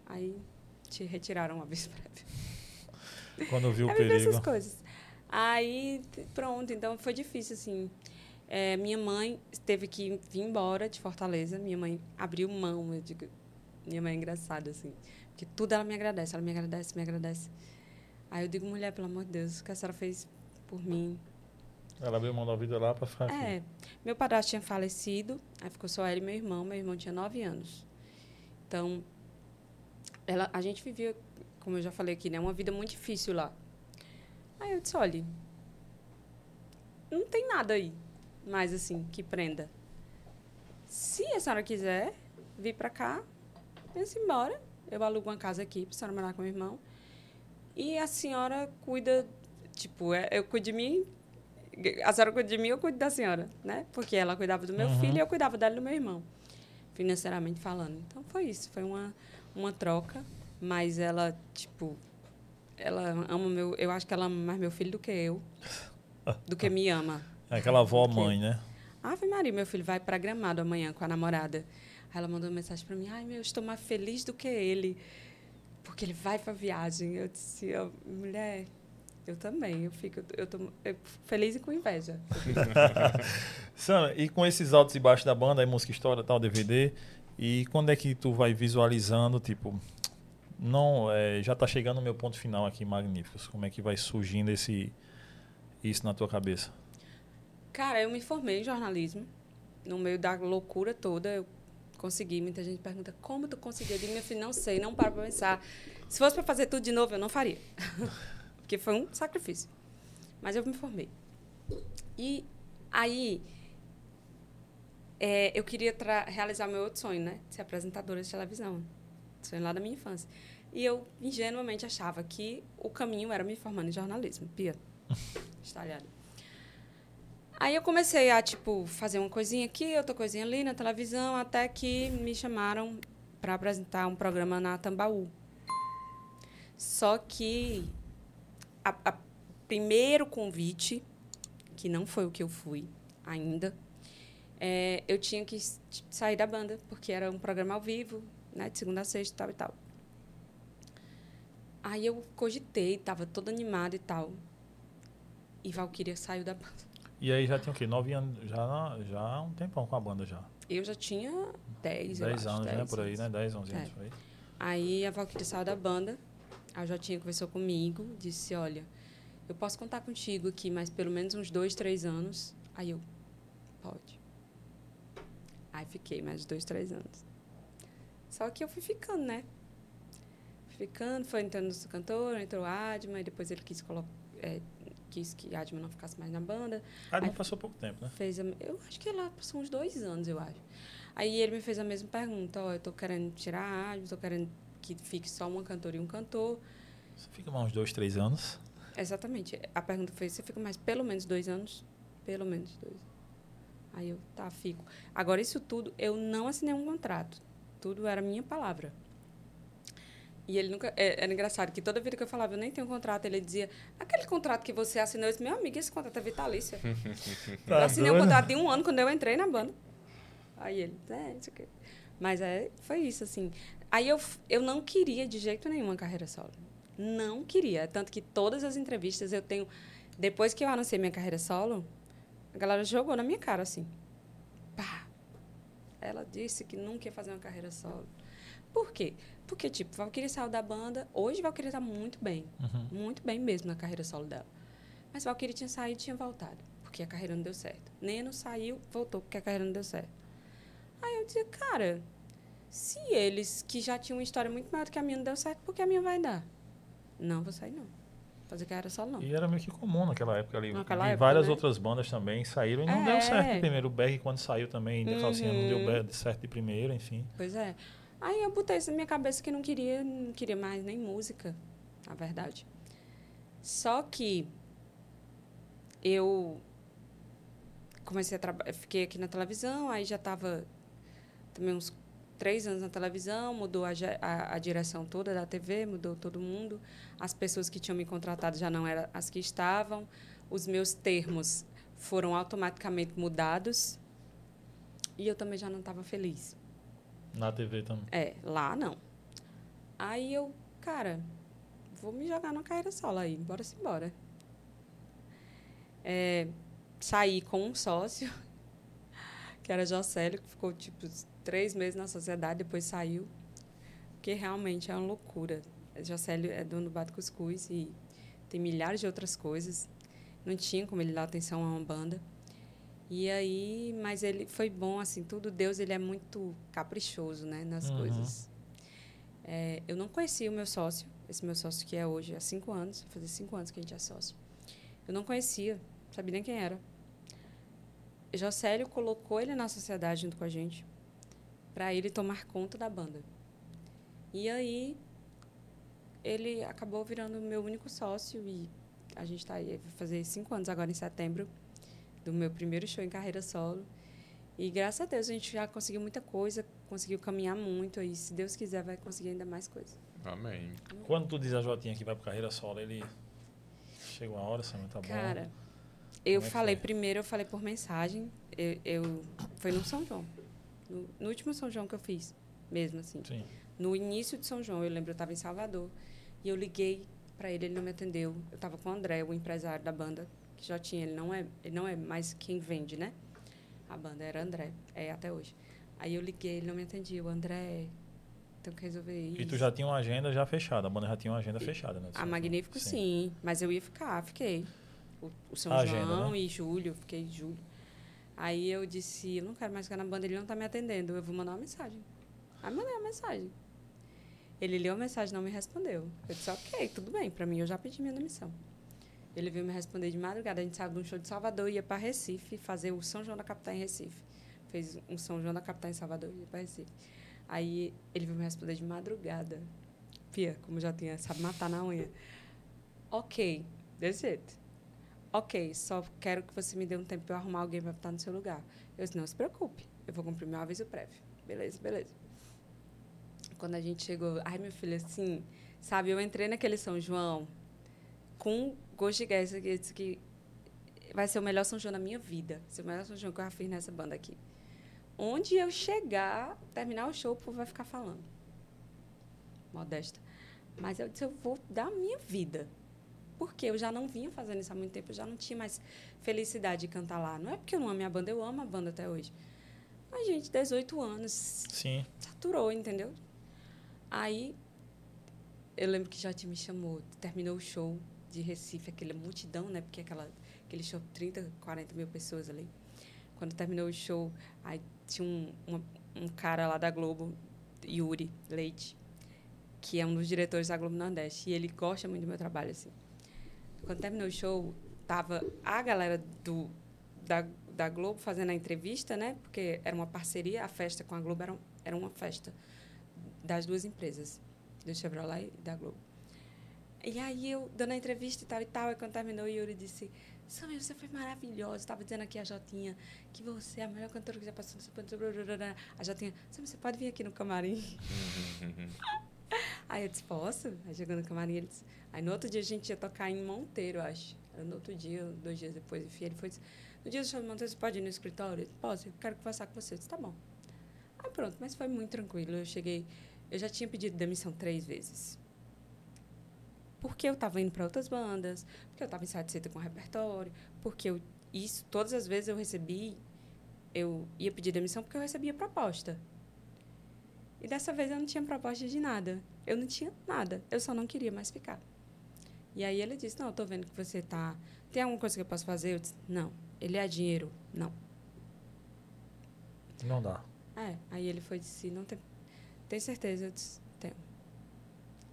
Aí te retiraram o aviso prévio. Quando viu o É perigo. essas coisas. Aí, pronto, então foi difícil, assim. É, minha mãe teve que vir embora de Fortaleza. Minha mãe abriu mão, eu digo. Minha mãe é engraçada, assim. Porque tudo ela me agradece, ela me agradece, me agradece. Aí eu digo, mulher, pelo amor de Deus, o que a senhora fez por mim? Ela abriu mão da vida lá pra ficar aqui. É, meu padrasto tinha falecido, aí ficou só ela e meu irmão. Meu irmão tinha nove anos. Então, ela, a gente vivia, como eu já falei aqui, né, uma vida muito difícil lá. Aí eu disse, olha, não tem nada aí mais assim que prenda. Se a senhora quiser vir para cá, vem-se embora. Eu alugo uma casa aqui para a senhora morar com meu irmão. E a senhora cuida, tipo, é- eu cuido de mim, a senhora cuida de mim, eu cuido da senhora, né? Porque ela cuidava do meu Uhum. filho e eu cuidava dela e do meu irmão, financeiramente falando. Então foi isso, foi uma, uma troca, mas ela, tipo, ela ama meu, eu acho que ela ama mais meu filho do que eu, do que me ama. É aquela avó Porque- mãe, né? Ave Maria, meu filho vai para Gramado amanhã com a namorada. Aí ela mandou uma mensagem para mim: Ai, meu, eu estou mais feliz do que ele, porque ele vai para viagem. Eu disse: "Ó, Mulher, eu também. Eu fico eu tô, eu feliz e com inveja. Sam, e com esses altos e baixos da banda, aí música história, tal, DVD, e quando é que tu vai visualizando, tipo, não, é, já tá chegando o meu ponto final aqui, Magníficos, como é que vai surgindo esse isso na tua cabeça? Cara, eu me formei em jornalismo. No meio da loucura toda, eu consegui. Muita gente pergunta: Como tu conseguiu? Eu digo: Meu filho, não sei, não para pensar. Se fosse para fazer tudo de novo, eu não faria. Porque foi um sacrifício. Mas eu me formei. E aí, é, eu queria realizar meu outro sonho, né? Ser apresentadora de televisão. sonho lá da minha infância. E eu ingenuamente achava que o caminho era me formando em jornalismo. Pia, estalhada. Aí eu comecei a, tipo, fazer uma coisinha aqui, outra coisinha ali na televisão, até que me chamaram para apresentar um programa na Tambaú. Só que a, a primeiro convite, que não foi o que eu fui ainda, é, eu tinha que sair da banda, porque era um programa ao vivo, né, de segunda a sexta, tal e tal. Aí eu cogitei, estava toda animada e tal. E Valkyria saiu da banda. E aí já tinha o quê? Nove anos, já, já um tempão com a banda já. Eu já tinha dez, dez anos, acho, né? Por aí, né? Dez, onze anos, É. por aí. Aí a Valkyria saiu da banda, a Jotinha conversou comigo, disse, olha, eu posso contar contigo aqui mais pelo menos uns dois, três anos. Aí eu, pode. Aí fiquei mais dois, três anos. Só que eu fui ficando, né? Fui ficando, foi entrando o cantor, entrou Adma, e depois ele quis colocar. quis que Adma não ficasse mais na banda. Aí- passou pouco tempo, né? Fez a, eu acho que ela passou uns dois anos, eu acho. Aí ele me fez a mesma pergunta, ó, eu tô querendo tirar a Adma, tô querendo que fique só uma cantora e um cantor. Você fica mais uns dois, três anos. Exatamente. A pergunta foi, você fica mais pelo menos dois anos? Pelo menos dois. Aí eu, tá, fico. Agora, isso tudo, eu não assinei um contrato. Tudo era minha palavra. E ele nunca... é- Era engraçado que toda vida que eu falava, eu nem tenho contrato, ele dizia, aquele contrato que você assinou, eu disse, meu amigo, esse contrato é vitalício. eu assinei um doido? contrato de um ano quando eu entrei na banda. Aí ele, é, isso aqui. Mas é, foi isso, assim. Aí eu, eu não queria de jeito nenhum uma carreira solo. Não queria. Tanto que todas as entrevistas eu tenho. Depois que eu anunciei minha carreira solo, a galera jogou na minha cara, assim. Pá! Ela disse que nunca ia fazer uma carreira solo. Por quê? Porque, tipo, Valkyrie saiu da banda. Hoje, Valkyrie tá muito bem. Uhum. Muito bem mesmo na carreira solo dela. Mas Valkyrie tinha saído e tinha voltado. Porque a carreira não deu certo. Neno saiu, voltou porque a carreira não deu certo. Aí eu dizia, cara, se eles que já tinham uma história muito maior do que a minha não deu certo, por que a minha vai dar? Não, vou sair não. Fazer carreira solo não. E era meio que comum naquela época ali. Naquela E época, várias né? outras bandas também saíram e não É. deu certo primeiro. O Berg, quando saiu também, de calcinha não deu Uhum. certo de primeiro, enfim. Pois é. Aí eu botei isso na minha cabeça que não queria, não queria mais nem música, na verdade. Só que eu comecei a trabalhar, fiquei aqui na televisão, aí já estava também uns três anos na televisão, mudou a, a, a direção toda da TV, mudou todo mundo. As pessoas que tinham me contratado já não eram as que estavam. Os meus termos foram automaticamente mudados. E eu também já não estava feliz. Na TV também. É, lá não. Aí eu, cara, vou me jogar numa carreira solo aí, bora se embora. É, saí com um sócio, que era Jocélio, que ficou tipo três meses na sociedade, depois saiu. Porque realmente é uma loucura. Jocélio é dono do Bato Cuscuz e tem milhares de outras coisas. Não tinha como ele dar atenção a uma banda. E aí, mas ele foi bom, assim, tudo. Deus, ele é muito caprichoso, né, nas Uhum. coisas. É, eu não conhecia o meu sócio, esse meu sócio que é hoje há cinco anos, vai fazer cinco anos que a gente é sócio. Eu não conhecia, sabia nem quem era. Jocélio colocou ele na sociedade junto com a gente para ele tomar conta da banda. E aí ele acabou virando o meu único sócio e a gente está aí vai fazer cinco anos agora em setembro do meu primeiro show em carreira solo. E graças a Deus a gente já conseguiu muita coisa, conseguiu caminhar muito e se Deus quiser vai conseguir ainda mais coisa. Amém. Quando tu diz a Jotinha que vai pra carreira solo, ele. Chega uma hora, Samuel, tá bom. Cara, eu é falei foi? primeiro, eu falei por mensagem. Eu, eu foi no São João. No, no último São João que eu fiz, mesmo assim. Sim. No início de São João, eu lembro, eu estava em Salvador. E eu liguei para ele, ele não me atendeu. Eu estava com o André, o empresário da banda, que já tinha. Ele não é, ele não é mais quem vende, né? A banda era André, é até hoje. Aí eu liguei, ele não me atendia. O André, tenho que resolver isso. E tu já tinha uma agenda já fechada, a banda já tinha uma agenda fechada, né? A Magnífico, sim. Mas eu ia ficar, fiquei. O, o São A agenda, João né? e julho, fiquei julho. Aí eu disse, eu não quero mais ficar na banda, ele não está me atendendo, eu vou mandar uma mensagem. Aí mandei uma mensagem. Ele leu a mensagem não me respondeu. Eu disse, ok, tudo bem, para mim eu já pedi minha demissão. Ele veio me responder de madrugada, a gente saiu de um show de Salvador e ia para Recife fazer o São João da Capital em Recife. Fez um São João da Capital em Salvador e ia para Recife. Aí ele veio me responder de madrugada. Pia, como já tinha, sabe matar na unha. Ok, desse jeito. Ok, só quero que você me dê um tempo para eu arrumar alguém para estar no seu lugar. Eu disse, não se preocupe, eu vou cumprir meu aviso prévio. Beleza, beleza. Quando a gente chegou, ai, meu filho, assim, sabe, eu entrei naquele São João com gosto de que disse que vai ser o melhor São João da minha vida. Vai ser o melhor São João que eu já fiz nessa banda aqui. Onde eu chegar, terminar o show, o povo vai ficar falando. Modesta. Mas eu disse, eu vou dar a minha vida. Porque eu já não vinha fazendo isso há muito tempo, eu já não tinha mais felicidade de cantar lá. Não é porque eu não amo a banda, eu amo a banda até hoje. Mas, gente, 18 anos. Sim. Saturou, entendeu? Aí, eu lembro que já te me chamou, terminou o show de Recife, aquela multidão, né? Porque aquela, aquele show, 30, 40 mil pessoas ali. Quando terminou o show, aí tinha um, uma, um cara lá da Globo, Yuri Leite, que é um dos diretores da Globo Nordeste. E ele gosta muito do meu trabalho, assim. Quando terminou o show, tava a galera do, da, da Globo fazendo a entrevista, né? Porque era uma parceria, a festa com a Globo era, era uma festa das duas empresas, do Chevrolet e da Globo. E aí eu dando a entrevista e tal e tal, e quando terminou, o Yuri disse: Samir, você foi maravilhosa. Estava dizendo aqui a Jotinha que você é a melhor cantora que já passou. A Jotinha, Samir, você pode vir aqui no camarim? aí eu disse: Posso? Aí chegou no camarim, ele disse. Aí no outro dia a gente ia tocar em Monteiro, acho. Era no outro dia, dois dias depois, enfim. Ele foi: No dia do show de Monteiro, você pode ir no escritório? Disse: Posso, eu quero conversar com você. Eu disse: Tá bom. Aí pronto, mas foi muito tranquilo. Eu cheguei. Eu já tinha pedido demissão três vezes. Porque eu estava indo para outras bandas, porque eu estava insatisfeita com o repertório, porque eu, isso, todas as vezes eu recebi, eu ia pedir demissão porque eu recebia proposta. E dessa vez eu não tinha proposta de nada. Eu não tinha nada. Eu só não queria mais ficar. E aí ele disse: Não, eu tô vendo que você tá. Tem alguma coisa que eu posso fazer? Eu disse: Não. Ele é dinheiro? Não. Não dá. É. Aí ele foi e disse: Não tem. Tem certeza? Eu disse: Tenho.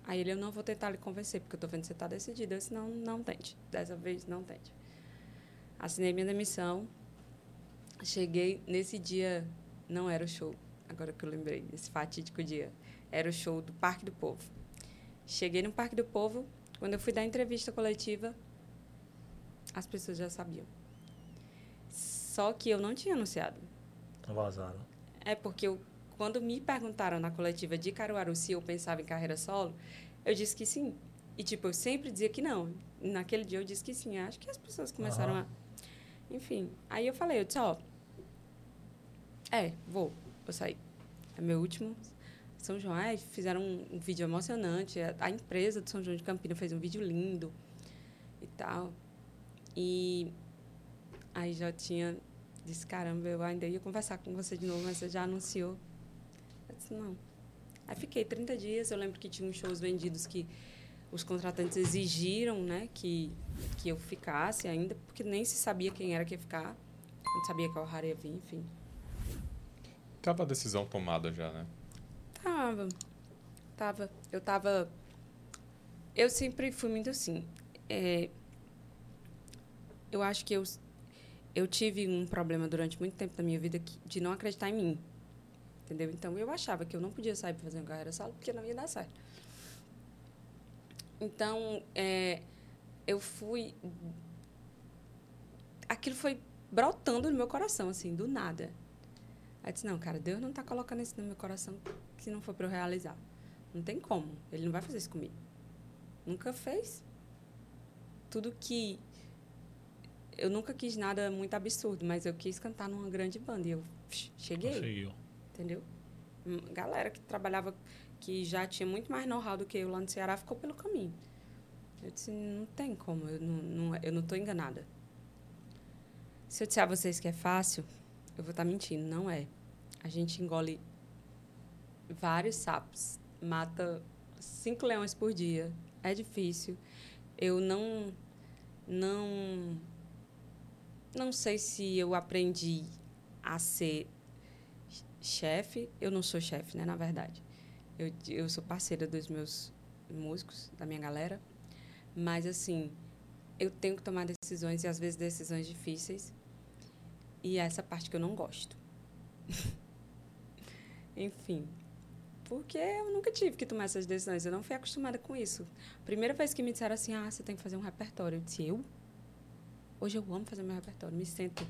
Aí ele: Eu não vou tentar lhe convencer, porque eu tô vendo que você tá decidido. Eu disse: Não, não tente. Dessa vez, não tente. Assinei minha demissão. Cheguei nesse dia, não era o show, agora que eu lembrei, desse fatídico dia. Era o show do Parque do Povo. Cheguei no Parque do Povo, quando eu fui dar entrevista coletiva, as pessoas já sabiam. Só que eu não tinha anunciado. Vazaram. É porque eu, quando me perguntaram na coletiva de Caruaru se eu pensava em carreira solo, eu disse que sim. E, tipo, eu sempre dizia que não. Naquele dia eu disse que sim. Acho que as pessoas começaram Aham. a... Enfim. Aí eu falei, eu disse, ó... É, vou. Vou sair. É meu último São João. Aí fizeram um, um vídeo emocionante. A, a empresa do São João de Campinas fez um vídeo lindo e tal. E aí já tinha... Disse, caramba, eu ainda ia conversar com você de novo, mas você já anunciou. Eu disse, não. Aí fiquei 30 dias. Eu lembro que tinha uns shows vendidos que os contratantes exigiram né, que, que eu ficasse ainda, porque nem se sabia quem era que ia ficar. Não sabia que a ia vir, enfim. Tava a decisão tomada já, né? Tava. Tava. Eu tava. Eu sempre fui muito assim. É, eu acho que eu, eu tive um problema durante muito tempo da minha vida que- de não acreditar em mim. Entendeu? Então eu achava que eu não podia sair para fazer uma carreira solo porque não ia dar certo. Então, é, eu fui. Aquilo foi brotando no meu coração, assim, do nada. Aí eu disse: não, cara, Deus não está colocando isso no meu coração se não for para eu realizar. Não tem como. Ele não vai fazer isso comigo. Nunca fez. Tudo que. Eu nunca quis nada muito absurdo, mas eu quis cantar numa grande banda. E eu cheguei Conseguiu. entendeu? Hum, Galera que trabalhava, que já tinha muito mais know-how do que eu lá no Ceará, ficou pelo caminho. Eu disse, não tem como, eu não, não, eu não estou enganada. Se eu disser a vocês que é fácil, eu vou estar mentindo, não é. A gente engole vários sapos, mata cinco leões por dia, é difícil. Eu não, não, não sei se eu aprendi a ser chefe, eu não sou chefe, né, na verdade. Eu, eu sou parceira dos meus músicos, da minha galera, mas assim, eu tenho que tomar decisões e às vezes decisões difíceis. E é essa parte que eu não gosto. Enfim, Porque eu nunca tive que tomar essas decisões. Eu não fui acostumada com isso. Primeira vez que me disseram assim, ah, você tem que fazer um repertório. Eu disse, eu? Hoje eu amo fazer meu repertório. Me sento,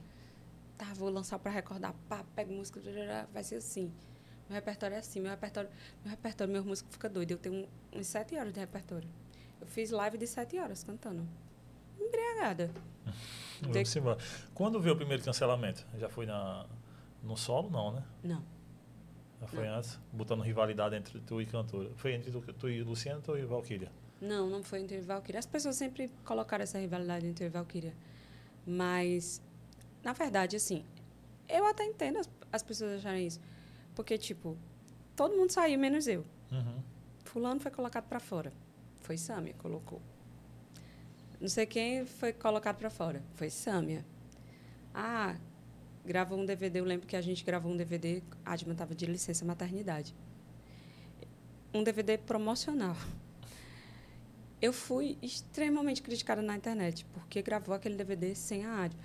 tá, vou lançar para recordar, pá, pego música, vai ser assim. Meu repertório é assim, meu repertório, meu repertório, meu músico fica doido. Eu tenho uns sete horas de repertório. Eu fiz live de sete horas cantando. Embriagada. Vamos embora. Quando veio o primeiro cancelamento? Já foi na, no solo, não, né? Não. Já foi não. antes, botando rivalidade entre tu e cantora. Foi entre tu, tu e Luciano ou e Valkyria? Não, não foi entre Valkyria. As pessoas sempre colocaram essa rivalidade entre Valkyria. Mas, na verdade, assim, eu até entendo as, as pessoas acharem isso. Porque, tipo, todo mundo saiu, menos eu. Uhum. Fulano foi colocado para fora. Foi Sâmia, colocou. Não sei quem foi colocado para fora. Foi Sâmia. Ah, gravou um DVD. Eu lembro que a gente gravou um DVD. A Adma estava de licença maternidade. Um DVD promocional. Eu fui extremamente criticada na internet porque gravou aquele DVD sem a Adma.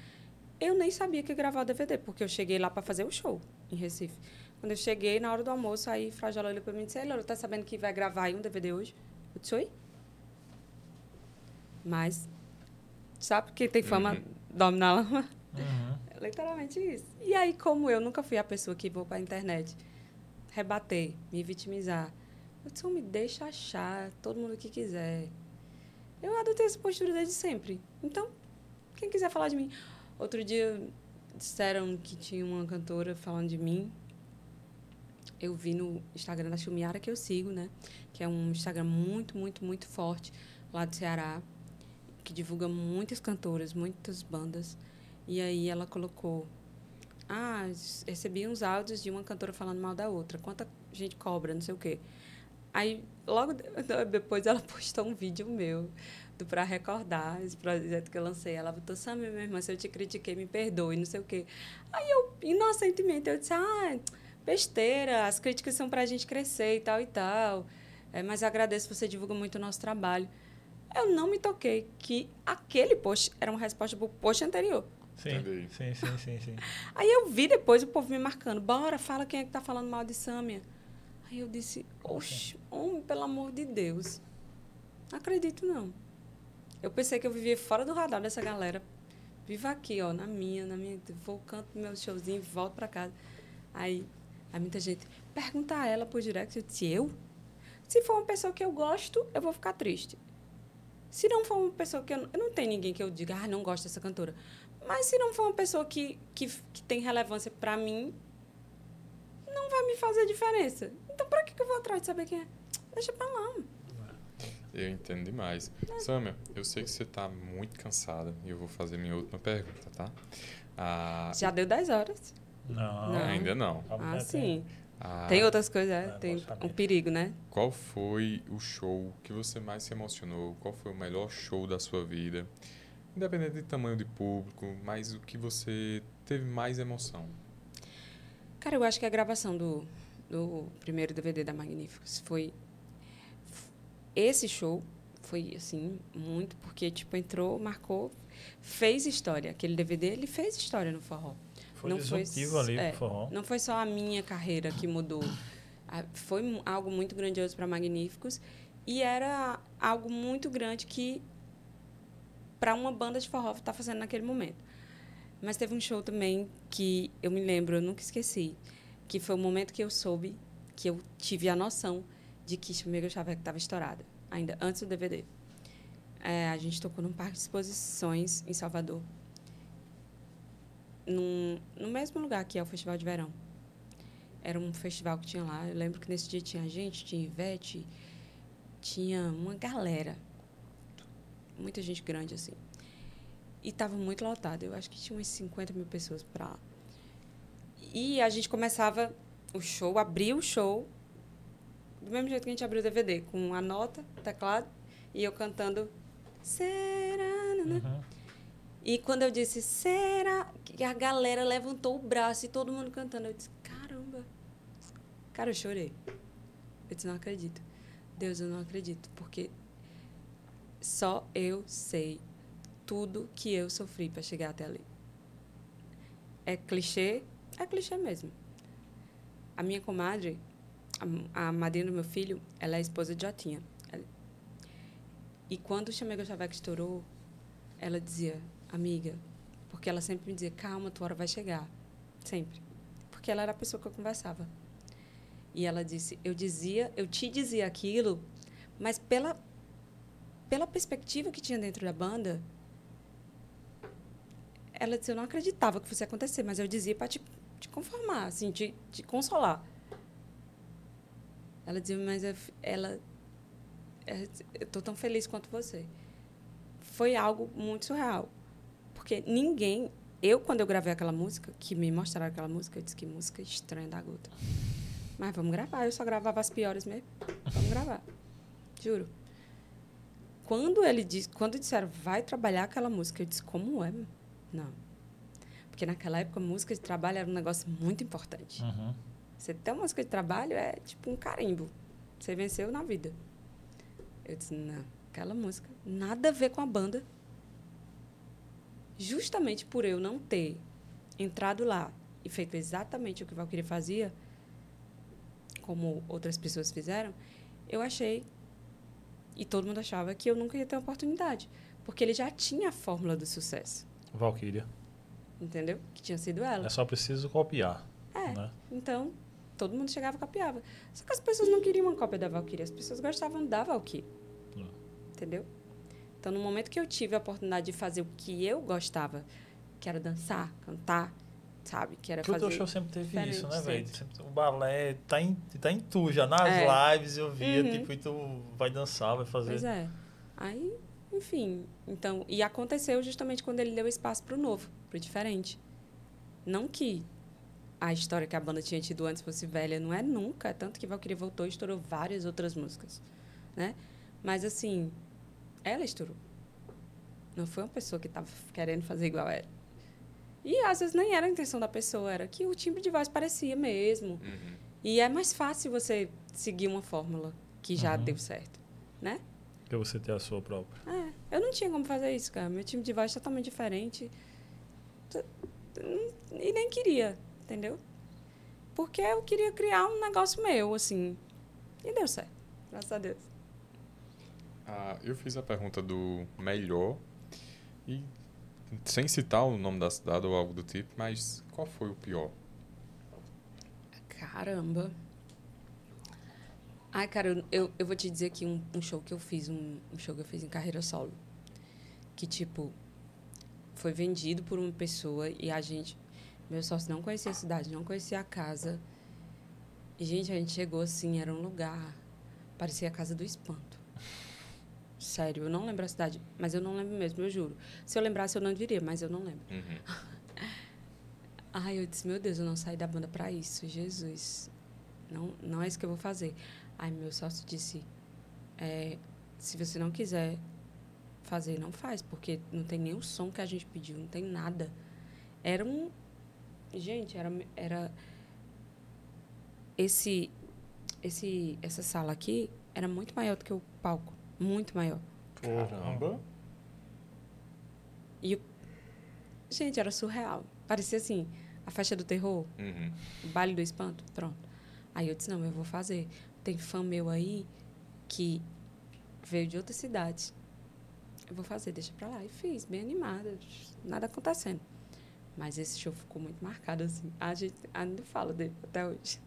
Eu nem sabia que ia gravar o DVD, porque eu cheguei lá para fazer o show em Recife. Quando eu cheguei, na hora do almoço, aí Frajola olhou para mim e disse: Ei, tá sabendo que vai gravar aí um DVD hoje? Eu disse: Oi? Mas, sabe que tem fama uhum. domina lama? Uhum. Literalmente isso. E aí, como eu nunca fui a pessoa que vou para a internet rebater, me vitimizar, eu disse, me deixa achar, todo mundo que quiser. Eu adotei essa postura desde sempre. Então, quem quiser falar de mim. Outro dia disseram que tinha uma cantora falando de mim. Eu vi no Instagram da Chumiara, que eu sigo, né? Que é um Instagram muito, muito, muito forte lá do Ceará que divulga muitas cantoras, muitas bandas. E aí ela colocou: Ah, recebi uns áudios de uma cantora falando mal da outra. Quanta gente cobra, não sei o quê. Aí, logo depois, ela postou um vídeo meu do Pra Recordar, esse projeto que eu lancei. Ela botou, Samia, minha irmã, se eu te critiquei, me perdoe, não sei o quê. Aí eu, inocentemente, eu disse, ah, besteira, as críticas são pra gente crescer e tal e tal. É, mas agradeço, você divulga muito o nosso trabalho eu não me toquei que aquele post era uma resposta para o post anterior. Sim, sim, sim, sim, sim. Aí eu vi depois o povo me marcando, bora, fala quem é que tá falando mal de Sâmia. Aí eu disse, oxe, homem, pelo amor de Deus. Não acredito, não. Eu pensei que eu vivia fora do radar dessa galera. Vivo aqui, ó, na minha, na minha. Vou canto meu showzinho, volto para casa. Aí, aí muita gente pergunta a ela por direct. Eu disse, eu? Se for uma pessoa que eu gosto, eu vou ficar triste. Se não for uma pessoa que eu, eu não tenho ninguém que eu diga, ah, não gosto dessa cantora. Mas se não for uma pessoa que, que, que tem relevância para mim, não vai me fazer diferença. Então, para que, que eu vou atrás de saber quem é? Deixa para lá. Eu entendo demais. É. Samia, eu sei que você está muito cansada e eu vou fazer minha última pergunta, tá? Ah, Já deu 10 horas. Não. não. Ainda não. Ah, sim. Ah, tem outras coisas, é, tem um perigo, né? Qual foi o show que você mais se emocionou? Qual foi o melhor show da sua vida? Independente de tamanho de público, mas o que você teve mais emoção? Cara, eu acho que a gravação do, do primeiro DVD da Magníficos foi esse show foi assim muito porque tipo entrou, marcou, fez história. Aquele DVD ele fez história no forró. Foi não foi, ali é, forró. Não foi só a minha carreira que mudou. Foi algo muito grandioso para Magníficos e era algo muito grande que para uma banda de forró está fazendo naquele momento. Mas teve um show também que eu me lembro, eu nunca esqueci, que foi o momento que eu soube, que eu tive a noção de que Chumega estava estourada, ainda antes do DVD. É, a gente tocou num parque de exposições em Salvador num, no mesmo lugar que é o Festival de Verão. Era um festival que tinha lá. Eu lembro que nesse dia tinha gente, tinha Ivete, tinha uma galera. Muita gente grande, assim. E estava muito lotado. Eu acho que tinha umas 50 mil pessoas para lá. E a gente começava o show, abria o show, do mesmo jeito que a gente abriu o DVD, com a nota, teclado, e eu cantando. Será? Uhum. E quando eu disse, será? Que a galera levantou o braço e todo mundo cantando. Eu disse, caramba. Cara, eu chorei. Eu disse, não acredito. Deus, eu não acredito. Porque só eu sei tudo que eu sofri para chegar até ali. É clichê? É clichê mesmo. A minha comadre, a, madrinha do meu filho, ela é esposa de Jotinha. E quando o Chamego Chaveco estourou, ela dizia, amiga, porque ela sempre me dizia, calma, tua hora vai chegar. Sempre. Porque ela era a pessoa que eu conversava. E ela disse, eu dizia, eu te dizia aquilo, mas pela, pela perspectiva que tinha dentro da banda, ela disse, eu não acreditava que fosse acontecer, mas eu dizia para te, te conformar, assim, te, te consolar. Ela dizia, mas eu f- ela, é, eu tô tão feliz quanto você. Foi algo muito surreal. Porque ninguém. Eu, quando eu gravei aquela música, que me mostraram aquela música, eu disse que música estranha da gota. Mas vamos gravar. Eu só gravava as piores mesmo. Vamos gravar. Juro. Quando ele disse, quando disseram, vai trabalhar aquela música, eu disse, como é? Não. Porque naquela época, música de trabalho era um negócio muito importante. Uhum. Você ter uma música de trabalho é tipo um carimbo. Você venceu na vida. Eu disse, não, aquela música, nada a ver com a banda. Justamente por eu não ter entrado lá e feito exatamente o que Valkyrie fazia, como outras pessoas fizeram, eu achei, e todo mundo achava, que eu nunca ia ter oportunidade. Porque ele já tinha a fórmula do sucesso, Valkyria. entendeu? Que tinha sido ela. É só preciso copiar. É. Né? Então, todo mundo chegava e copiava. Só que as pessoas não queriam uma cópia da Valkyrie, as pessoas gostavam da Valkyrie. Hum. Entendeu? Então, no momento que eu tive a oportunidade de fazer o que eu gostava, que era dançar, cantar, sabe? Que era fazer... show sempre teve diferente, isso, né, velho? O balé tá em, tá em tu já. Nas É. lives eu via, Uhum. tipo, e tu vai dançar, vai fazer. Pois é. Aí, enfim. Então, e aconteceu justamente quando ele deu espaço pro novo, pro diferente. Não que a história que a banda tinha tido antes fosse velha, não é nunca. Tanto que Valkyrie voltou e estourou várias outras músicas, né? Mas, assim, ela estourou. Não foi uma pessoa que estava querendo fazer igual ela. E, às vezes, nem era a intenção da pessoa, era que o timbre de voz parecia mesmo. Uhum. E é mais fácil você seguir uma fórmula que já Uhum. deu certo, né? Pra você ter a sua própria. É, eu não tinha como fazer isso, cara. Meu time de voz é totalmente diferente. E nem queria, entendeu? Porque eu queria criar um negócio meu, assim. E deu certo. Graças a Deus. Ah, eu fiz a pergunta do melhor e sem citar o nome da cidade ou algo do tipo, mas qual foi o pior? Caramba. Ai, cara, eu, eu, vou te dizer aqui um, um show que eu fiz, um, um show que eu fiz em carreira solo. Que, tipo, foi vendido por uma pessoa e a gente. Meu sócio não conhecia a cidade, não conhecia a casa. E, gente, a gente chegou assim, era um lugar. Parecia a casa do espanto. Sério, eu não lembro a cidade, mas eu não lembro mesmo, eu juro. Se eu lembrasse, eu não diria, mas eu não lembro. Uhum. Ai, eu disse, meu Deus, eu não saí da banda para isso, Jesus. Não, não é isso que eu vou fazer. Aí meu sócio disse, é, se você não quiser fazer, não faz, porque não tem nem o som que a gente pediu, não tem nada. Era um... Gente, era... era esse, esse, essa sala aqui era muito maior do que o palco. Muito maior. Caramba! E, o- gente, era surreal. Parecia assim, a faixa do terror. Uhum. O baile do espanto, pronto. Aí eu disse, não, eu vou fazer. Tem fã meu aí que veio de outra cidade. Eu vou fazer, deixa pra lá. E fiz, bem animada, nada acontecendo. Mas esse show ficou muito marcado, assim. A gente ainda fala dele até hoje.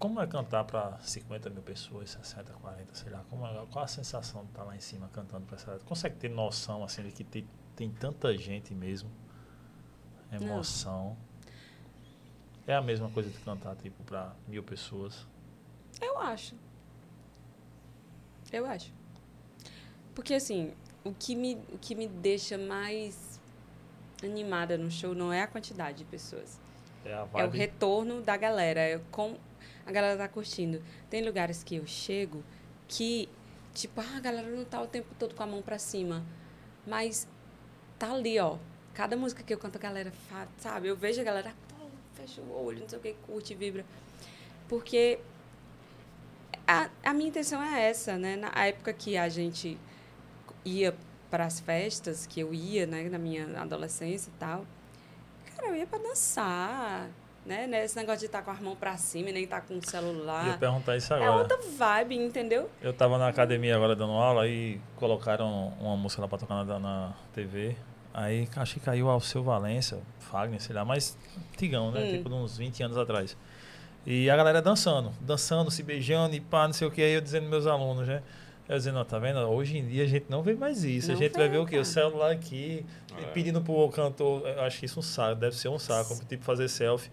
Como é cantar pra 50 mil pessoas, 60, 40, sei lá? Como é- qual a sensação de estar lá em cima cantando pra essa. Consegue ter noção, assim, de que tem, tem tanta gente mesmo? Emoção. É a mesma coisa de cantar, tipo, pra mil pessoas. Eu acho. Eu acho. Porque, assim, o que me, o que me deixa mais animada no show não é a quantidade de pessoas. É É o retorno da galera. É como a galera tá curtindo. Tem lugares que eu chego que, tipo, ah, a galera não tá o tempo todo com a mão pra cima. Mas tá ali, ó. Cada música que eu canto, a galera fala, sabe? Eu vejo a galera, pô, fecha o olho, não sei o que, curte, vibra. Porque a, a minha intenção é essa, né? Na época que a gente ia para as festas, que eu ia, né, na minha adolescência e tal, cara, eu ia para dançar, né? Não é Esse negócio de estar com as mãos pra cima e nem estar com o Ia celular. perguntar isso É agora. outra vibe, entendeu? Eu tava na academia agora dando aula e colocaram uma música lá pra tocar na, na TV. Aí acho que caiu Alceu Valença, Fagner, sei lá, mas antigão, né? Hum. Tipo de uns 20 anos atrás. E a galera dançando, dançando, se beijando e pá, não sei o que. Aí eu dizendo meus alunos, né? Eu dizendo, ó, tá vendo? Hoje em dia a gente não vê mais isso. a Não gente vai vê, ver o quê? cara. O celular aqui, É. pedindo pro cantor. Eu acho que isso é um saco, deve ser um saco, tipo fazer selfie.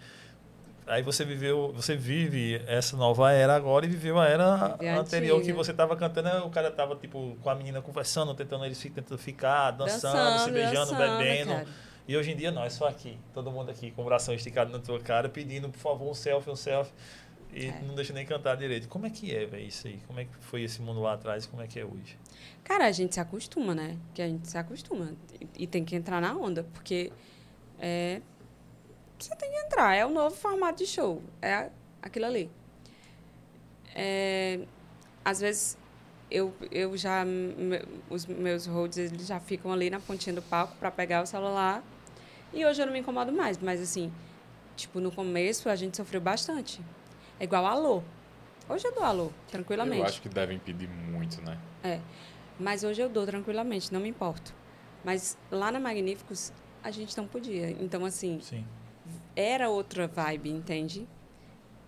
Aí você viveu, você vive essa nova era agora e viveu a era a anterior que você tava cantando, o cara tava tipo com a menina conversando, tentando eles tentando ficar, dançando, Dançando, se beijando, dançando, bebendo. cara. E hoje em dia não, é só aqui, todo mundo aqui com o bração esticado na tua cara, pedindo por favor um selfie, um selfie. E É. não deixa nem cantar direito. Como é que é, velho, isso aí? Como é que foi esse mundo lá atrás e como é que é hoje? Cara, a gente se acostuma, né? Que a gente se acostuma. E, e tem que entrar na onda, porque é, você tem que entrar. É o novo formato de show. É aquilo ali. É, às vezes, eu, eu já... me- Os meus holds, eles já ficam ali na pontinha do palco para pegar o celular. E hoje eu não me incomodo mais. Mas, assim, tipo, no começo a gente sofreu bastante. É igual alô. Hoje eu dou alô, tranquilamente. Eu acho que devem pedir muito, né? É. Mas hoje eu dou tranquilamente, não me importo. Mas lá na Magníficos, a gente não podia. Então, assim, Sim. era outra vibe, entende?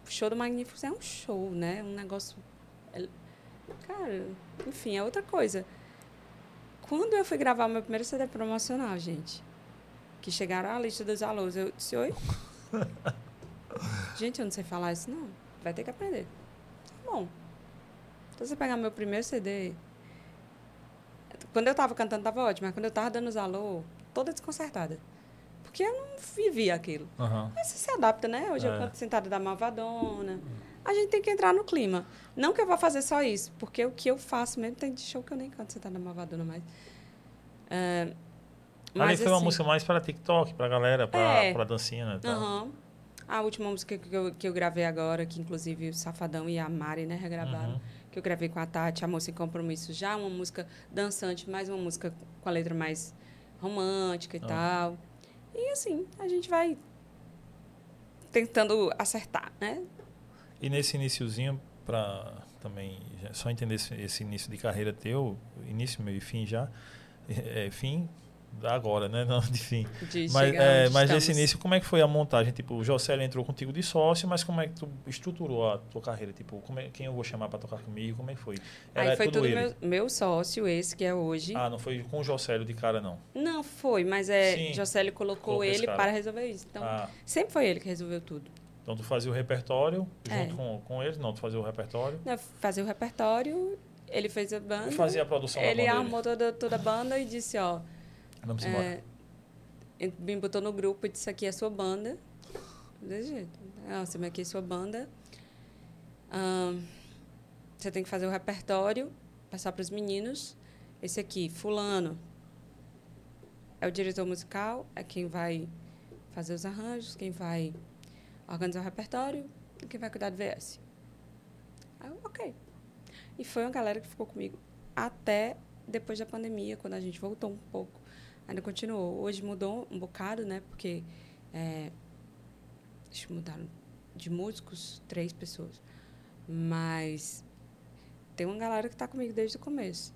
O show do Magníficos é um show, né? Um negócio. é- Cara, enfim, é outra coisa. Quando eu fui gravar o meu primeiro CD promocional, gente, que chegaram à lista dos alôs, eu disse: Oi? gente, eu não sei falar isso, não. Vai ter que aprender. Tá bom. Então, você pegar meu primeiro CD. Quando eu tava cantando, tava ótimo, mas quando eu tava dando os alô, toda desconcertada. Porque eu não vivi aquilo. Aham. Mas você se adapta, né? Hoje eu É. canto sentada da Malvadona. A gente tem que entrar no clima. Não que eu vá fazer só isso, porque o que eu faço mesmo tem de show que eu nem canto sentada da Malvadona mais. Ali mas, foi uma assim, música mais para TikTok, pra galera, pra, É. pra dancinha, né? tal. aham. A última música que eu, que eu gravei agora, que inclusive o Safadão e a Mari, né, regravaram, Uhum. que eu gravei com a Tati, a Moça em Compromisso, já uma música dançante, mais uma música com a letra mais romântica e Ah. tal. E assim, a gente vai tentando acertar, né? E nesse iniciozinho, para também só entender esse, esse início de carreira teu, início, meio e fim já, é, é, fim agora, né? Não de fim. De Mas, é, mas nesse início, como é que foi a montagem? Tipo, o Jocélio entrou contigo de sócio, mas como é que tu estruturou a tua carreira? Tipo, é, quem eu vou chamar para tocar comigo? Como é que foi? Aí foi tudo ele? meu, meu sócio, esse que é hoje. Ah, não foi com o Jocélio de cara, não. Não, foi, mas é, Sim. Colocou Colocou esse ele para resolver isso. Então, ah, sempre foi ele que resolveu tudo. então tu fazia o repertório É. junto com, com eles? Não, tu fazia o repertório. Né, Fazer o repertório, ele fez a banda. Fazia a produção Ele armou toda, toda a banda e disse, ó. Vamos embora. é, ele me botou no grupo e disse aqui é sua banda. Desse jeito. Ah, você aqui é sua banda. Você tem que fazer o repertório, passar para os meninos. Esse aqui, fulano, é o diretor musical, é quem vai fazer os arranjos, quem vai organizar o repertório e quem vai cuidar do VS. Aí ok. E foi uma galera que ficou comigo até depois da pandemia, quando a gente voltou um pouco. Ainda continuou. Hoje mudou um bocado, né? Porque é, acho que mudaram de músicos, três pessoas. Mas tem uma galera que está comigo desde o começo.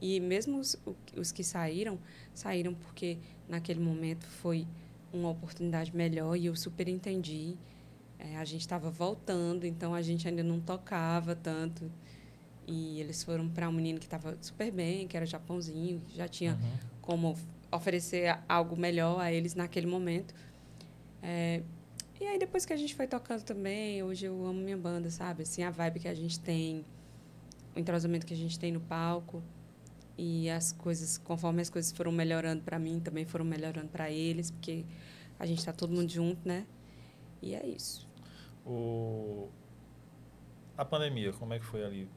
E mesmo os, os que saíram, saíram porque naquele momento foi uma oportunidade melhor e eu super entendi. É, a gente estava voltando, então a gente ainda não tocava tanto. E eles foram para um menino que estava super bem, que era Japãozinho, que já tinha Uhum. como oferecer algo melhor a eles naquele momento. É, e aí depois que a gente foi tocando também, hoje eu amo minha banda, sabe? Assim, a vibe que a gente tem, o entrosamento que a gente tem no palco e as coisas, conforme as coisas foram melhorando para mim, também foram melhorando para eles, porque a gente está todo mundo junto, né? E é isso. O... A pandemia, como é que foi ali?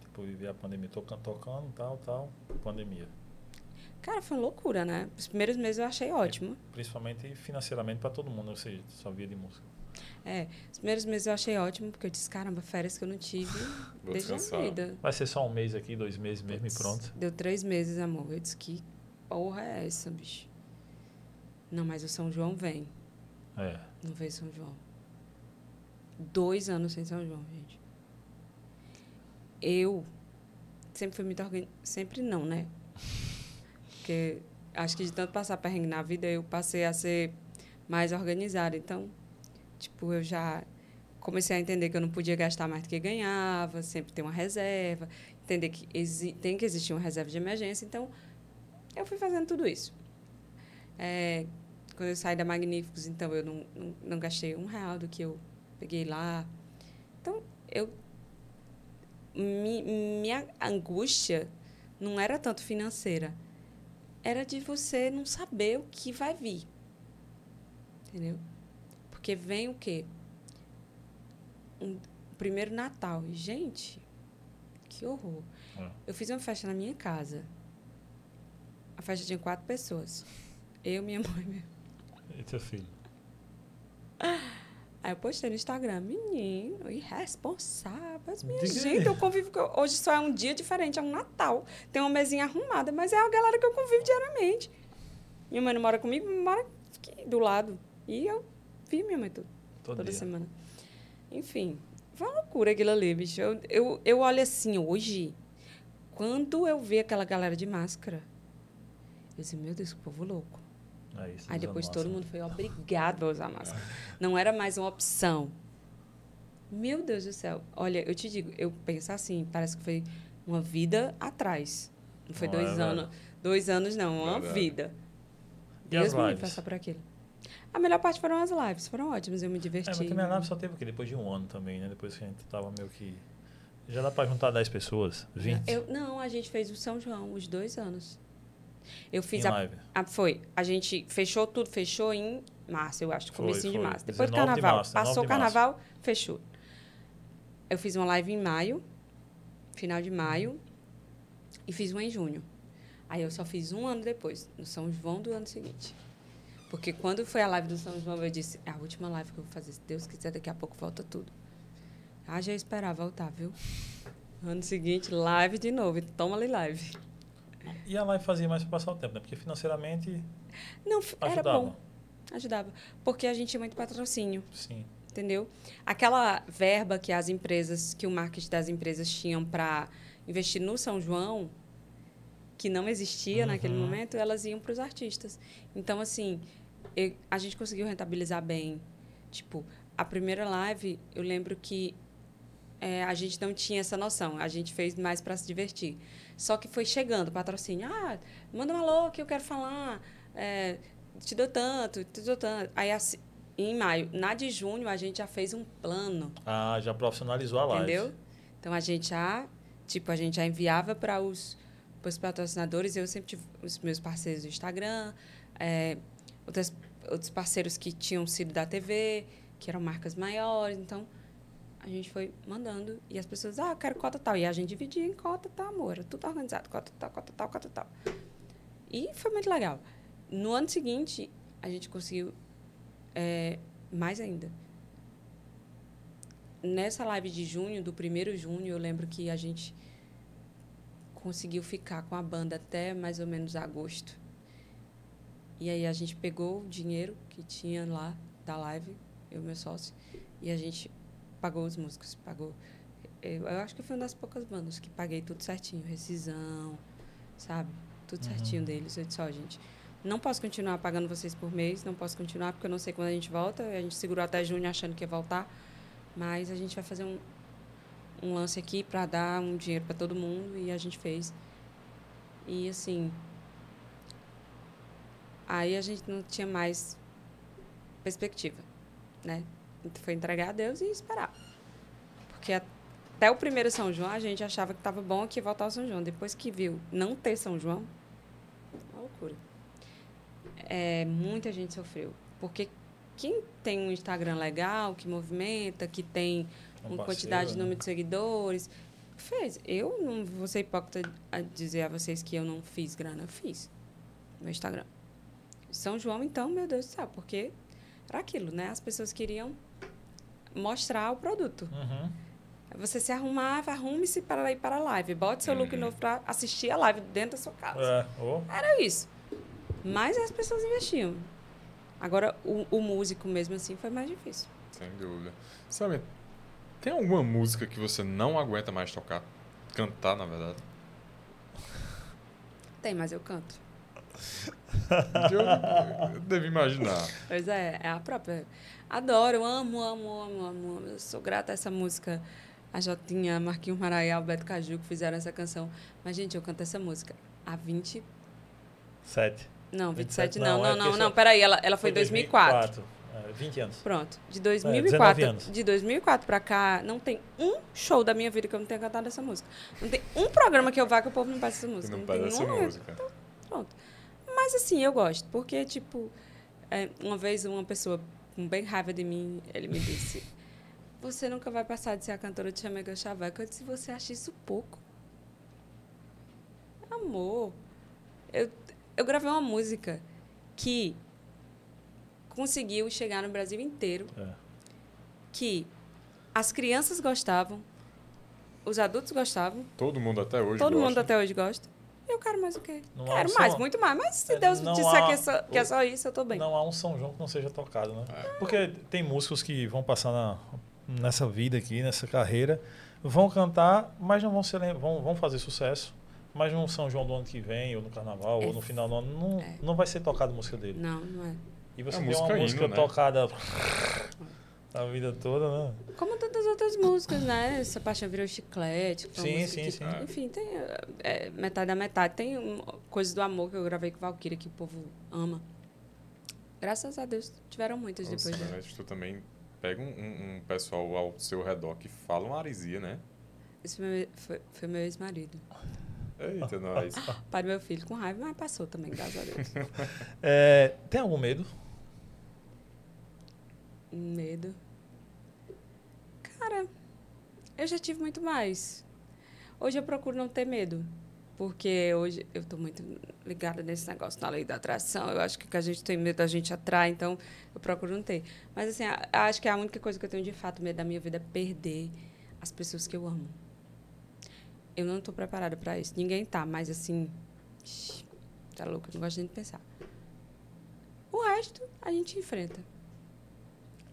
Tipo, viver a pandemia tocando, tocando, tal, tal, pandemia. Cara, foi uma loucura, né? Os primeiros meses eu achei ótimo. Principalmente financeiramente para todo mundo, ou seja, só via de música. É, os primeiros meses eu achei ótimo, porque eu disse, caramba, férias que eu não tive Vou desde a vida. Vai ser só um mês aqui, dois meses mesmo e pronto. Deu três meses, amor. Eu disse, que porra é essa, bicho? Não, mas o São João vem. É. Não veio São João. dois anos sem São João, gente. Eu sempre fui muito organizada. Sempre não, né? Porque acho que de tanto passar perrengue na vida, eu passei a ser mais organizada. Então, tipo, eu já comecei a entender que eu não podia gastar mais do que ganhava, sempre ter uma reserva, entender que tem que existir uma reserva de emergência. Então, eu fui fazendo tudo isso. É, quando eu saí da Magníficos, então, eu não, não, não gastei um real do que eu peguei lá. Então, eu mi, minha angústia não era tanto financeira, era de você não saber o que vai vir. Entendeu? Porque vem o quê? Um primeiro Natal. E, gente, que horror. É. Eu fiz uma festa na minha casa. A festa tinha quatro pessoas. Eu, minha mãe e teu filho? Aí eu postei no Instagram, menino, irresponsável. Mas, minha Diga gente, aí. eu convivo. Hoje só é um dia diferente, é um Natal. Tem uma mesinha arrumada, mas é a galera que eu convivo diariamente. Minha mãe não mora comigo, mora aqui do lado. E eu vi minha mãe tudo, toda dia. semana. Enfim, foi uma loucura aquilo ali, bicho. Eu, eu, eu olho assim, hoje, quando eu vi aquela galera de máscara, eu disse, meu Deus, que povo louco. É isso, Aí depois todo mundo foi obrigado a usar máscara. Não era mais uma opção. Meu Deus do céu. Olha, eu te digo, eu penso assim, parece que foi uma vida atrás. Não foi não dois é anos. Velho. Dois anos, não, uma vida. E Deus me passar por aquilo. A melhor parte foram as lives, foram ótimas, eu me diverti. É, mas também a live só teve aqui depois de um ano também, né? Depois que a gente tava meio que. Já dá para juntar 10 pessoas? 20? Eu, não, a gente fez o São João, os dois anos. Eu fiz em a, live. a, Foi. A gente fechou tudo, fechou em março, eu acho, comecinho de março. Depois do carnaval. Março, passou o carnaval, fechou. Eu fiz uma live em maio, final de maio, e fiz uma em junho. Aí eu só fiz um ano depois, no São João do ano seguinte. Porque quando foi a live do São João, eu disse, é a última live que eu vou fazer. Se Deus quiser, daqui a pouco volta tudo. Ah, já esperar voltar, viu? Ano seguinte, live de novo. Toma ali live. E a live fazia mais para passar o tempo, né? Porque financeiramente. Não, ajudava. era bom. Ajudava. Porque a gente tinha muito patrocínio. Sim. Entendeu? Aquela verba que as empresas, que o marketing das empresas tinham para investir no São João, que não existia uhum. naquele momento, elas iam para os artistas. Então, assim, eu, a gente conseguiu rentabilizar bem. Tipo, a primeira live, eu lembro que é, a gente não tinha essa noção. A gente fez mais para se divertir. Só que foi chegando patrocínio. Ah, manda um alô que eu quero falar. É, te dou tanto, te dou tanto. Aí, assim, em maio, na de junho, a gente já fez um plano. Ah, já profissionalizou a live. Entendeu? Então, a gente já, tipo, a gente já enviava para os, os patrocinadores. Eu sempre tive os meus parceiros do Instagram, é, outras, outros parceiros que tinham sido da TV, que eram marcas maiores. Então, a gente foi mandando e as pessoas, ah, quero cota tal. E a gente dividia em cota tal, amor. Era tudo organizado, cota tal, cota tal, cota tal. E foi muito legal. No ano seguinte, a gente conseguiu é, mais ainda. Nessa live de junho, do primeiro junho, eu lembro que a gente conseguiu ficar com a banda até mais ou menos agosto. E aí a gente pegou o dinheiro que tinha lá da live, eu e meu sócio, e a gente pagou os músicos, pagou. Eu, eu, acho que foi uma das poucas bandas que paguei tudo certinho, rescisão, sabe? Tudo uhum. certinho deles. Eu disse, ó, oh, gente, não posso continuar pagando vocês por mês, não posso continuar porque eu não sei quando a gente volta. A gente segurou até junho achando que ia voltar, mas a gente vai fazer um, um lance aqui para dar um dinheiro para todo mundo e a gente fez. E assim, aí a gente não tinha mais perspectiva, né? Foi entregar a Deus e esperar. Porque até o primeiro São João a gente achava que estava bom aqui voltar ao São João. Depois que viu não ter São João, uma loucura. É, muita gente sofreu. Porque quem tem um Instagram legal, que movimenta, que tem um uma quantidade de né? número de seguidores, fez. Eu não vou ser hipócrita a dizer a vocês que eu não fiz grana. Eu fiz no Instagram. São João, então, meu Deus do céu, porque era aquilo, né? As pessoas queriam mostrar o produto. Uhum. Você se arrumava, arrume-se para ir para a live. Bote seu look uhum. novo para assistir a live dentro da sua casa. É. Oh. Era isso. Mas as pessoas investiam. Agora, o, o, músico mesmo assim foi mais difícil. Sem dúvida. Sabe, tem alguma música que você não aguenta mais tocar? Cantar, na verdade? Tem, mas eu canto. Eu, devo imaginar. Pois é, é a própria. Adoro, amo, amo, amo, amo. Eu sou grata a essa música. A Jotinha, Marquinhos Maraia, Alberto Caju que fizeram essa canção. Mas, gente, eu canto essa música há 20. Sete. Não, 27 27 não, não, não, é não, não, peraí, ela, ela foi em 2004. 2004. É, 20 anos. Pronto, de 19 2004, anos. de 2004 pra cá, não tem um show da minha vida que eu não tenha cantado essa música. Não tem um programa que eu vá que o povo não peça essa música. não tem pede essa música. Pronto. Mas assim, eu gosto, porque, tipo, é, uma vez uma pessoa com bem raiva de mim, ele me disse: Você nunca vai passar de ser a cantora de Chamega Chaveca. Eu disse: Você acha isso pouco? Amor, eu, eu gravei uma música que conseguiu chegar no Brasil inteiro, É. que as crianças gostavam, os adultos gostavam, Todo mundo até hoje Todo gosta. mundo até hoje gosta. Eu quero mais o quê? Não quero um mais, som- muito mais. Mas se É, Deus não disser há- que é, só, que é só isso, eu tô bem. Não há um São João que não seja tocado, né? É. Porque tem músicos que vão passar na- nessa vida aqui, nessa carreira, vão cantar, mas não vão ser vão, vão fazer sucesso. Mas no São João do ano que vem, ou no Carnaval, É. ou no final do ano, não, É. não vai ser tocada a música dele. Não, não é. E você É tem música uma hino, música né? tocada a vida toda, né? Como tantas outras músicas, né? Essa paixão virou chiclete. Sim, sim, que- sim. Enfim, tem é, metade da metade. Tem um, coisas do amor que eu gravei com Valkyria que o povo ama. Graças a Deus, tiveram muitas Nossa, depois. mas tu também pega um, um- um pessoal ao seu redor que fala uma arisia, né? Esse foi meu, foi, foi meu ex-marido. Eita, nós. Pai do meu filho, com raiva, mas passou também, graças a Deus. É, tem algum medo? Medo. Cara, eu já tive muito mais. Hoje eu procuro não ter medo. Porque hoje eu estou muito ligada nesse negócio da lei da atração. Eu acho que que a gente tem medo, a gente atrai, então eu procuro não ter. Mas, assim, acho que a única coisa que eu tenho de fato medo da minha vida é perder as pessoas que eu amo. Eu não estou preparada para isso. Ninguém tá, mas assim. Tá louco, eu não gosto nem de pensar. O resto a gente enfrenta.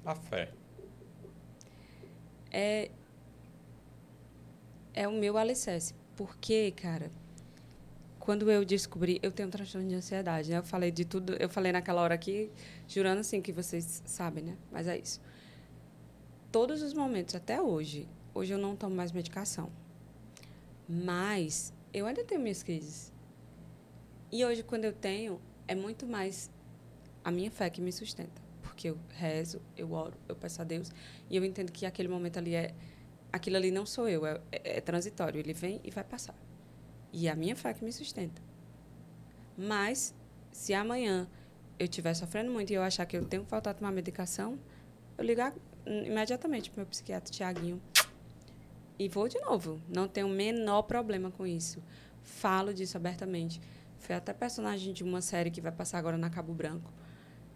A fé. é é o meu alicerce. Porque, cara, quando eu descobri, eu tenho um transtorno de ansiedade, né? Eu falei de tudo, eu falei naquela hora aqui, jurando assim que vocês sabem, né? Mas é isso. Todos os momentos até hoje, hoje eu não tomo mais medicação. Mas eu ainda tenho minhas crises. E hoje quando eu tenho, é muito mais a minha fé que me sustenta, porque eu rezo, eu oro, eu peço a Deus e eu entendo que aquele momento ali é. Aquilo ali não sou eu, é, é- é transitório. Ele vem e vai passar. E é a minha fé que me sustenta. Mas, se amanhã eu estiver sofrendo muito e eu achar que eu tenho que voltar a tomar medicação, eu ligar imediatamente para meu psiquiatra, Tiaguinho. E vou de novo. Não tenho o menor problema com isso. Falo disso abertamente. Foi até personagem de uma série que vai passar agora na Cabo Branco.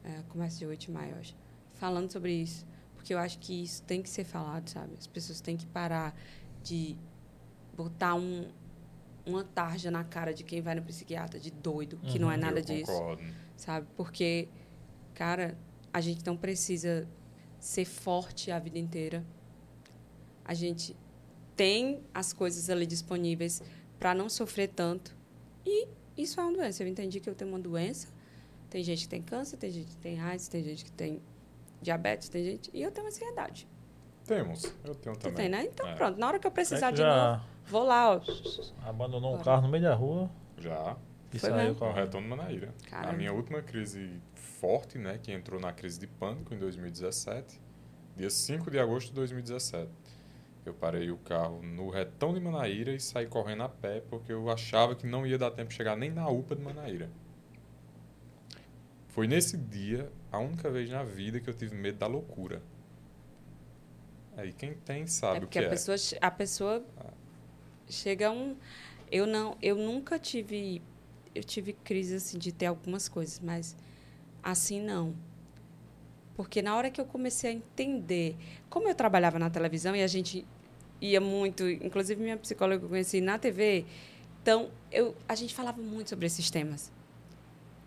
É, começa de 8 de maio, acho. Falando sobre isso. Porque eu acho que isso tem que ser falado, sabe? As pessoas têm que parar de botar um, uma tarja na cara de quem vai no psiquiatra de doido, que não é Uhum, nada disso concordo. sabe? Porque, cara, a gente não precisa ser forte a vida inteira. A gente tem as coisas ali disponíveis para não sofrer tanto. E isso é uma doença. Eu entendi que eu tenho uma doença. Tem gente que tem câncer, tem gente que tem AIDS, tem gente que tem diabetes, tem gente. E eu tenho ansiedade. Temos. Eu tenho Tu também. tem, né? Então, É. pronto. Na hora que eu precisar É que de novo, já vou lá, ó. abandonou um carro no meio da rua Já. e Foi saiu mesmo? com o retorno Manaíra. Caramba. A minha última crise forte, né, que entrou na crise de pânico em 2017, dia 5 de agosto de 2017. Eu parei o carro no retão de Manaíra e saí correndo a pé porque eu achava que não ia dar tempo de chegar nem na UPA de Manaíra. Foi nesse dia a única vez na vida que eu tive medo da loucura. Aí quem tem sabe É o que a é. pessoa, a pessoa chega a um. Eu não, eu nunca tive, eu tive crise assim de ter algumas coisas, mas assim não. Porque na hora que eu comecei a entender, como eu trabalhava na televisão e a gente ia muito, inclusive minha psicóloga que eu conheci na TV, então eu, a gente falava muito sobre esses temas.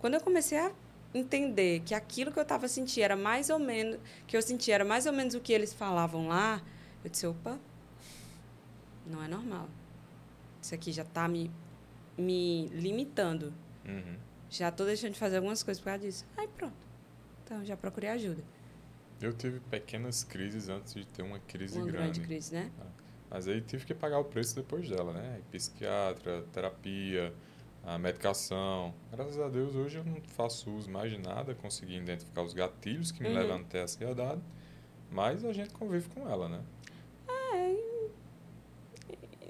Quando eu comecei a entender que aquilo que eu estava sentindo era mais ou menos, que eu sentia era mais ou menos o que eles falavam lá, eu disse, opa, não é normal. Isso aqui já está me, me limitando. Uhum. Já estou deixando de fazer algumas coisas por causa disso. Aí pronto. Então já procurei ajuda. Eu tive pequenas crises antes de ter uma crise uma grande. grande crise, né? Mas aí tive que pagar o preço depois dela, né? Psiquiatra, terapia, a medicação. Graças a Deus hoje eu não faço uso mais de nada, consegui identificar os gatilhos que me Uhum. levam até a ansiedade, mas a gente convive com ela, né?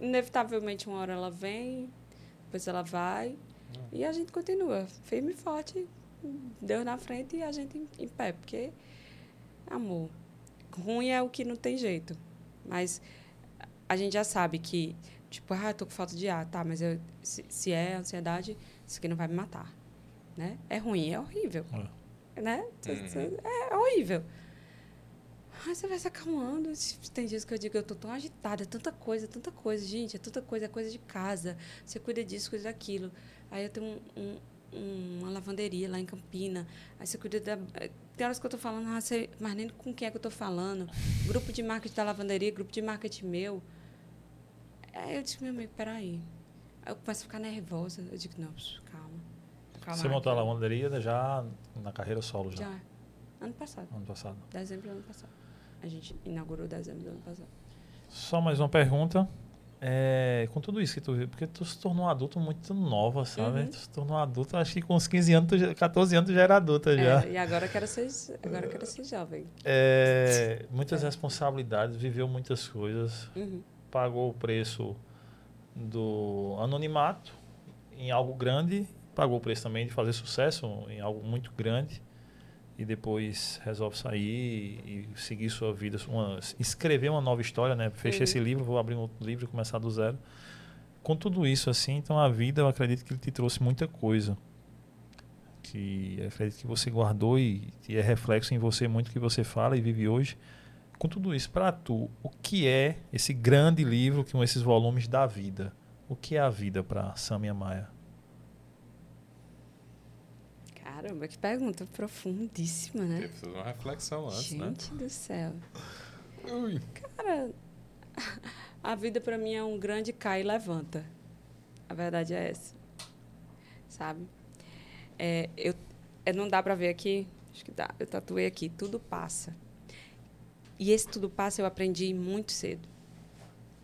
Inevitavelmente uma hora ela vem, depois ela vai. E a gente continua firme e forte, Deus na frente e a gente em pé, porque amor. Ruim é o que não tem jeito. Mas a gente já sabe que, tipo, ah, tô com falta de ar, tá, mas eu, se, se é ansiedade, isso aqui não vai me matar. Né? É ruim, é horrível. Né? Uhum. É horrível. Aí você vai se acalmando. Tem dias que eu digo, eu tô tão agitada, é tanta coisa, tanta coisa, gente, é tanta coisa, é coisa de casa. Você cuida disso, cuida daquilo. Aí eu tenho um, um, um, uma lavanderia lá em Campina. Aí você cuida da. Tem horas que eu tô falando, ah, você, mas nem com quem é que eu tô falando. Grupo de marketing da lavanderia, grupo de marketing meu. Aí eu disse, meu amigo, peraí. Aí eu começo a ficar nervosa. Eu digo, não, calma. calma Você montou a lavanderia já na carreira solo já? Já. Ano passado. Ano passado. Dezembro do ano passado. A gente inaugurou dezembro do ano passado. Só mais uma pergunta. É, com tudo isso que tu viu, porque tu se tornou um adulto muito nova, sabe? Uhum. Tu se tornou um adulto, acho que com uns 15 anos, tu já- 14 anos tu já era adulta já. É, e agora eu quero ser, agora quero ser jovem. É, muitas responsabilidades, viveu muitas coisas, Uhum. Pagou o preço do anonimato em algo grande, pagou o preço também de fazer sucesso em algo muito grande e depois resolve sair e seguir sua vida, uma- escrever uma nova história, né? Fechei Uhum. esse livro, vou abrir um outro livro e começar do zero. Com tudo isso assim, então a vida, eu acredito que ele te trouxe muita coisa. Que eu acredito que você guardou e, e é reflexo em você muito que você fala e vive hoje. Com tudo isso, para tu, o que é esse grande livro que são esses volumes da vida? O que é a vida para Samia Maia? Caramba, que pergunta profundíssima, né? Teve que fazer uma reflexão antes, né? Gente do céu. Ui. Cara, a vida pra mim é um grande cai e levanta. A verdade é essa. Sabe? É, eu, é, não dá pra ver aqui? Acho que dá. Eu tatuei aqui. Tudo passa. E esse tudo passa eu aprendi muito cedo.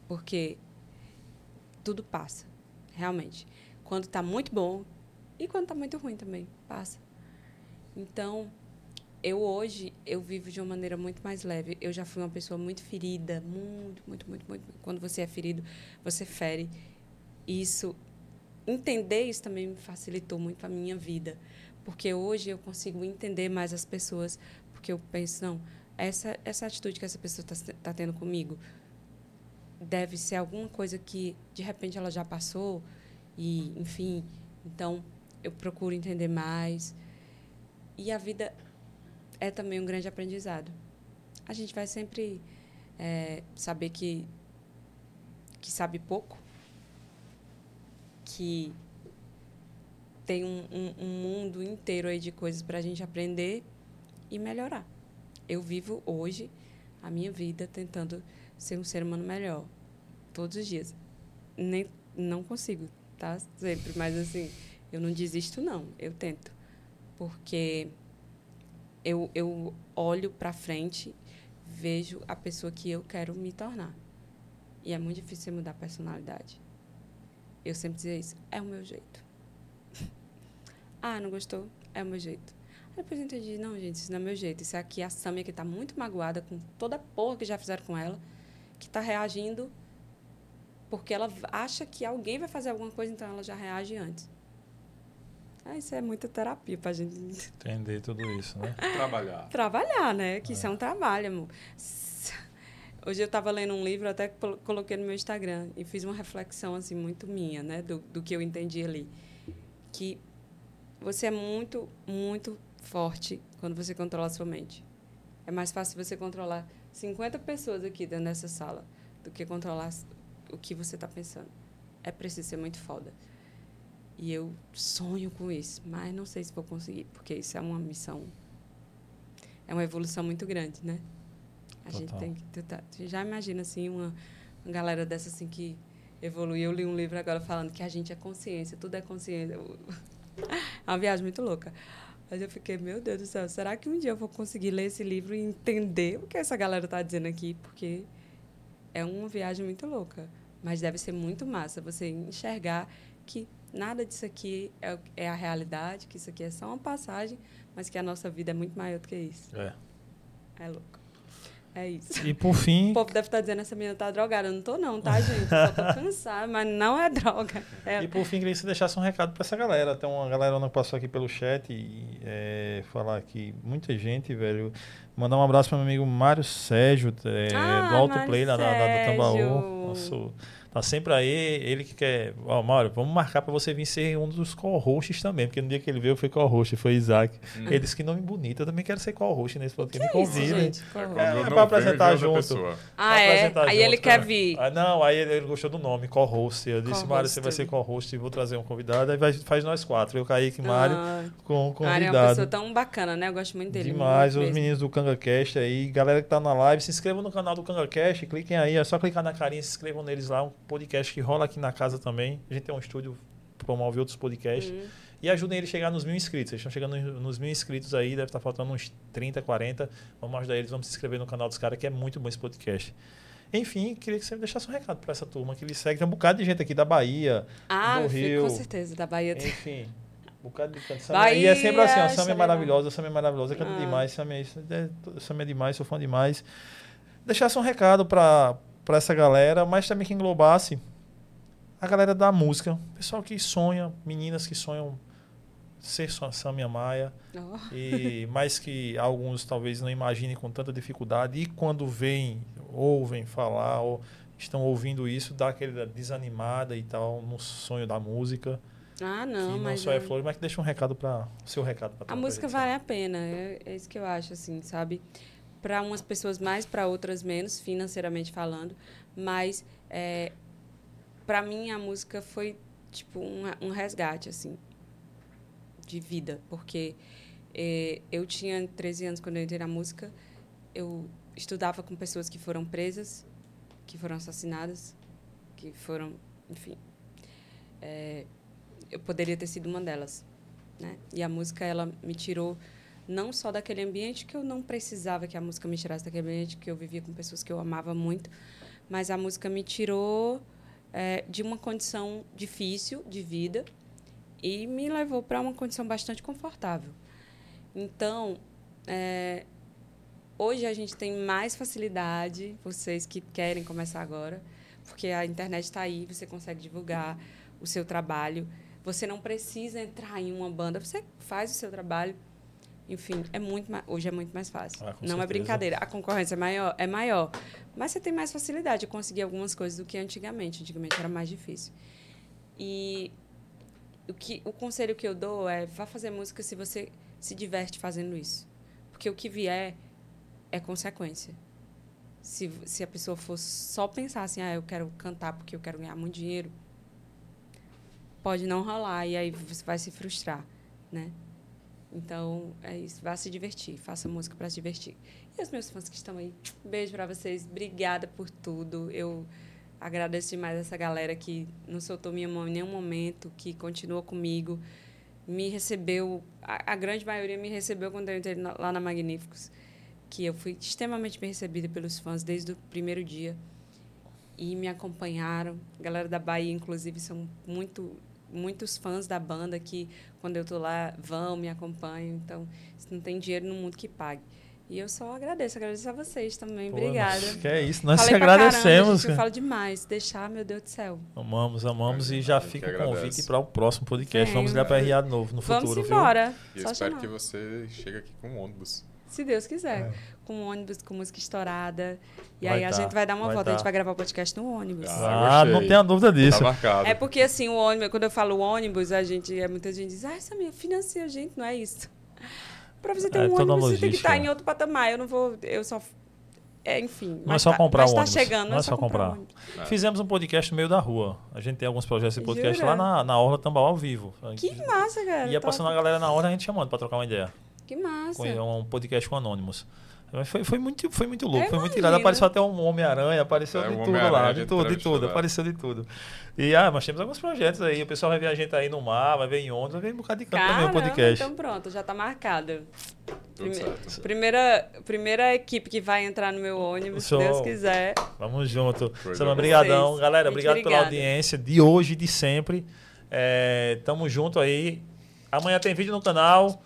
Porque tudo passa. Realmente. Quando tá muito bom e quando tá muito ruim também. Passa. Então, eu hoje eu vivo de uma maneira muito mais leve. Eu já fui uma pessoa muito ferida, muito, muito, muito, muito. Quando você é ferido, você fere. Isso, entender isso também me facilitou muito a minha vida, porque hoje eu consigo entender mais as pessoas, porque eu penso não, essa essa atitude que essa pessoa está tá tendo comigo deve ser alguma coisa que de repente ela já passou e enfim, então eu procuro entender mais e a vida é também um grande aprendizado. A gente vai sempre é, saber que, que sabe pouco, que tem um, um, um mundo inteiro aí de coisas para a gente aprender e melhorar. Eu vivo hoje a minha vida tentando ser um ser humano melhor, todos os dias. Nem, não consigo, tá? Sempre, mas assim, eu não desisto, não. Eu tento. Porque eu, eu olho para frente, vejo a pessoa que eu quero me tornar. E é muito difícil mudar a personalidade. Eu sempre dizia isso. É o meu jeito. ah, não gostou? É o meu jeito. Depois eu entendi, não, gente, isso não é meu jeito. Isso aqui é a Samia que está muito magoada com toda a porra que já fizeram com ela, que está reagindo porque ela acha que alguém vai fazer alguma coisa, então ela já reage antes. Ah, isso é muita terapia pra gente Entender tudo isso, né? Trabalhar. trabalhar, né? Que isso é um trabalho, amor. Hoje eu estava lendo um livro, até colo- coloquei no meu Instagram e fiz uma reflexão assim muito minha, né, do, do que eu entendi ali, que você é muito, muito forte quando você controla a sua mente. É mais fácil você controlar 50 pessoas aqui dentro dessa sala do que controlar o que você está pensando. É preciso ser muito foda. E eu sonho com isso, mas não sei se vou conseguir, porque isso é uma missão. É uma evolução muito grande, né? A gente Total. tem que tentar. Já imagina, assim, uma, uma galera dessa, assim, que evolui. Eu li um livro agora falando que a gente é consciência, tudo é consciência. É uma viagem muito louca. Mas eu fiquei, meu Deus do céu, será que um dia eu vou conseguir ler esse livro e entender o que essa galera está dizendo aqui? Porque é uma viagem muito louca. Mas deve ser muito massa você enxergar que nada disso aqui é, é a realidade, que isso aqui é só uma passagem, mas que a nossa vida é muito maior do que isso. É. É louco. É isso. E por fim, O povo deve estar dizendo essa menina tá drogada. Eu não tô, não, tá, gente? Eu só tô cansada, mas não é droga. É, E por fim, queria que você deixasse um recado para essa galera. Tem uma galera que passou aqui pelo chat e é, falar aqui, muita gente, velho. Mandar um abraço para meu amigo Mário Sérgio, é, Ah, do Alto Mário Play, lá, da- da- do Tambaú. Nosso, tá sempre aí, ele que quer. Ó, Mário, vamos marcar para você vir ser um dos co-hosts também, porque no dia que ele veio foi co-host, foi Isaac. Hum. Ele disse que nome bonito, eu também quero ser co-host nesse podcast. Me Isso, convida. gente. É, É, não pra apresentar junto. Ah, é? apresentar Aí junto, ele quer cara. vir. Ah, não, aí ele, ele gostou do nome, co-host. Eu disse. Mário, você vai ser co-host e vou trazer um convidado. Aí vai, faz nós quatro, eu, Kaique e Mário, Ah, com um Mário é uma pessoa convidado. tão bacana, né? Eu gosto muito dele. Demais, muito os mesmo. meninos do KangaCast aí, galera que tá na live, se inscrevam no canal do KangaCast, cliquem aí, é só clicar na carinha, se inscrevam neles lá, um podcast que rola aqui na casa também. A gente tem um estúdio, promove outros podcasts. Uhum. E ajudem ele a chegar nos mil inscritos. Eles estão chegando nos- mil inscritos aí, deve estar faltando uns 30, 40. Vamos ajudar eles, vamos se inscrever no canal dos caras, que é muito bom esse podcast. Enfim, queria que você deixasse um recado para essa turma que eles seguem. Tem um bocado de gente aqui da Bahia, Ah, do Rio. com certeza, da Bahia. enfim. Um bocado de canto. Bahia, e é sempre assim, ó, Sam é Xavier. maravilhosa, Sam é maravilhosa, canta Ah. demais, Sam é, isso, é, Sam é demais, sou fã demais. Deixasse um recado para essa galera, mas também que englobasse a galera da música, pessoal que sonha, meninas que sonham ser só Sam e a Maia, Oh. e mais que alguns talvez não imaginem com tanta dificuldade, e quando vêm, ouvem falar, ou estão ouvindo isso, dá aquela desanimada e tal, no sonho da música Ah, que não, não mas. só é eu- flores, mas que deixa um recado para seu recado para A música vale a pena, é, é isso que eu acho, assim, sabe? Para umas pessoas mais, para outras menos, financeiramente falando, mas é, para mim a música foi tipo um, resgate, assim, de vida, porque é, eu tinha 13 anos quando eu entrei na música, eu estudava com pessoas que foram presas, que foram assassinadas, que foram, enfim, é, eu poderia ter sido uma delas né? E a música ela me tirou não só daquele ambiente que eu não precisava que a música me tirasse daquele ambiente que eu vivia com pessoas que eu amava muito, mas a música me tirou é, de uma condição difícil de vida e me levou para uma condição bastante confortável. Então, é, hoje a gente tem mais facilidade, vocês que querem começar agora, porque a internet está aí, você consegue divulgar o seu trabalho. Você não precisa entrar em uma banda, você faz o seu trabalho. Enfim, é muito ma- hoje é muito mais fácil. Ah, não é certeza. brincadeira. A concorrência é maior, é maior, mas você tem mais facilidade de conseguir algumas coisas do que antigamente. Antigamente era mais difícil. E o que o conselho que eu dou é vá fazer música se você se diverte fazendo isso, porque o que vier é consequência. Se, se a pessoa for só pensar assim, ah, eu quero cantar porque eu quero ganhar muito dinheiro, pode não rolar e aí você vai se frustrar, né? Então, é isso. Vá se divertir. Faça música para se divertir. E os meus fãs que estão aí, beijo para vocês. Obrigada por tudo. Eu agradeço demais essa galera que não soltou minha mão em nenhum momento, que continuou comigo. Me recebeu, a, a grande maioria me recebeu quando eu entrei lá na Magníficos, que eu fui extremamente bem recebida pelos fãs desde o primeiro dia. E me acompanharam. A galera da Bahia, inclusive, são muito muitos fãs da banda que quando eu tô lá vão me acompanham então não tem dinheiro no mundo que pague e eu só agradeço agradeço a vocês também Pô, obrigada Que é isso, nós Falei te caramba, agradecemos. gente, eu falo demais deixar meu Deus do céu Amamos, amamos. E já fica o convite para o próximo podcast. Venho. Vamos ligar para RA de novo no vamos futuro, viu? embora E eu só espero chamar que você chegue aqui com um ônibus. se Deus quiser É. com um ônibus com música estourada e Vai aí a tá, gente vai dar uma vai volta a tá. gente vai gravar o podcast no ônibus Ah, Ah, não tenha dúvida disso. Tá marcado. É porque assim, o ônibus, quando eu falo ônibus, a gente, é, muita gente diz, ah, essa minha financia a gente, não é isso. Para você ter É um ônibus, você tem que estar né? em outro patamar. Eu não vou, eu só é, enfim. Não é mas só tá- comprar mas um tá ônibus. chegando, Não é só comprar. um ônibus. É. Fizemos um podcast no meio da rua. A gente tem alguns projetos de podcast Jura? lá na, na Orla Tambal ao vivo. Que massa, cara. Ia top. passando a galera na hora a gente chamando pra trocar uma ideia. Que massa. Com um podcast com anônimos. Mas Foi, foi, muito, foi muito louco, Eu foi muito irado. Apareceu até um Homem-Aranha, apareceu É, de tudo lá, a de gente tudo, de tudo, apareceu de tudo. E ah, nós temos alguns projetos aí. O pessoal vai ver a gente aí no mar, vai ver em ondas, vai ver um bocado de canto também o podcast. Então pronto, já tá marcado. Tudo Prime- certo. Primeira, primeira equipe que vai entrar no meu ônibus, Show. se Deus quiser. Vamos junto. Boa. brigadão. Vocês. Galera, obrigado pela audiência de hoje e de sempre. É, tamo junto aí. Amanhã tem vídeo no canal.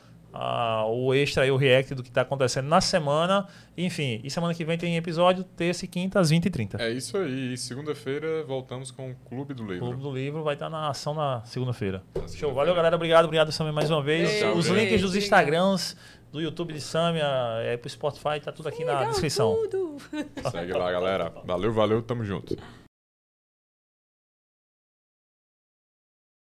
O extra e o react do que tá acontecendo na semana. Enfim, e semana que vem tem episódio, terça e quinta, às 20h30. É isso aí. E Segunda-feira voltamos com o Clube do O Livro. Clube do Livro vai estar na ação na segunda-feira. Na Show. Valeu, galera. Obrigado. Obrigado, Samia, mais uma vez. Beijo, Os links dos. Instagrams, do YouTube de Samia, é, pro Spotify, tá tudo aqui na Legal, descrição. Tudo. Segue lá, galera. Valeu, valeu. Tamo junto.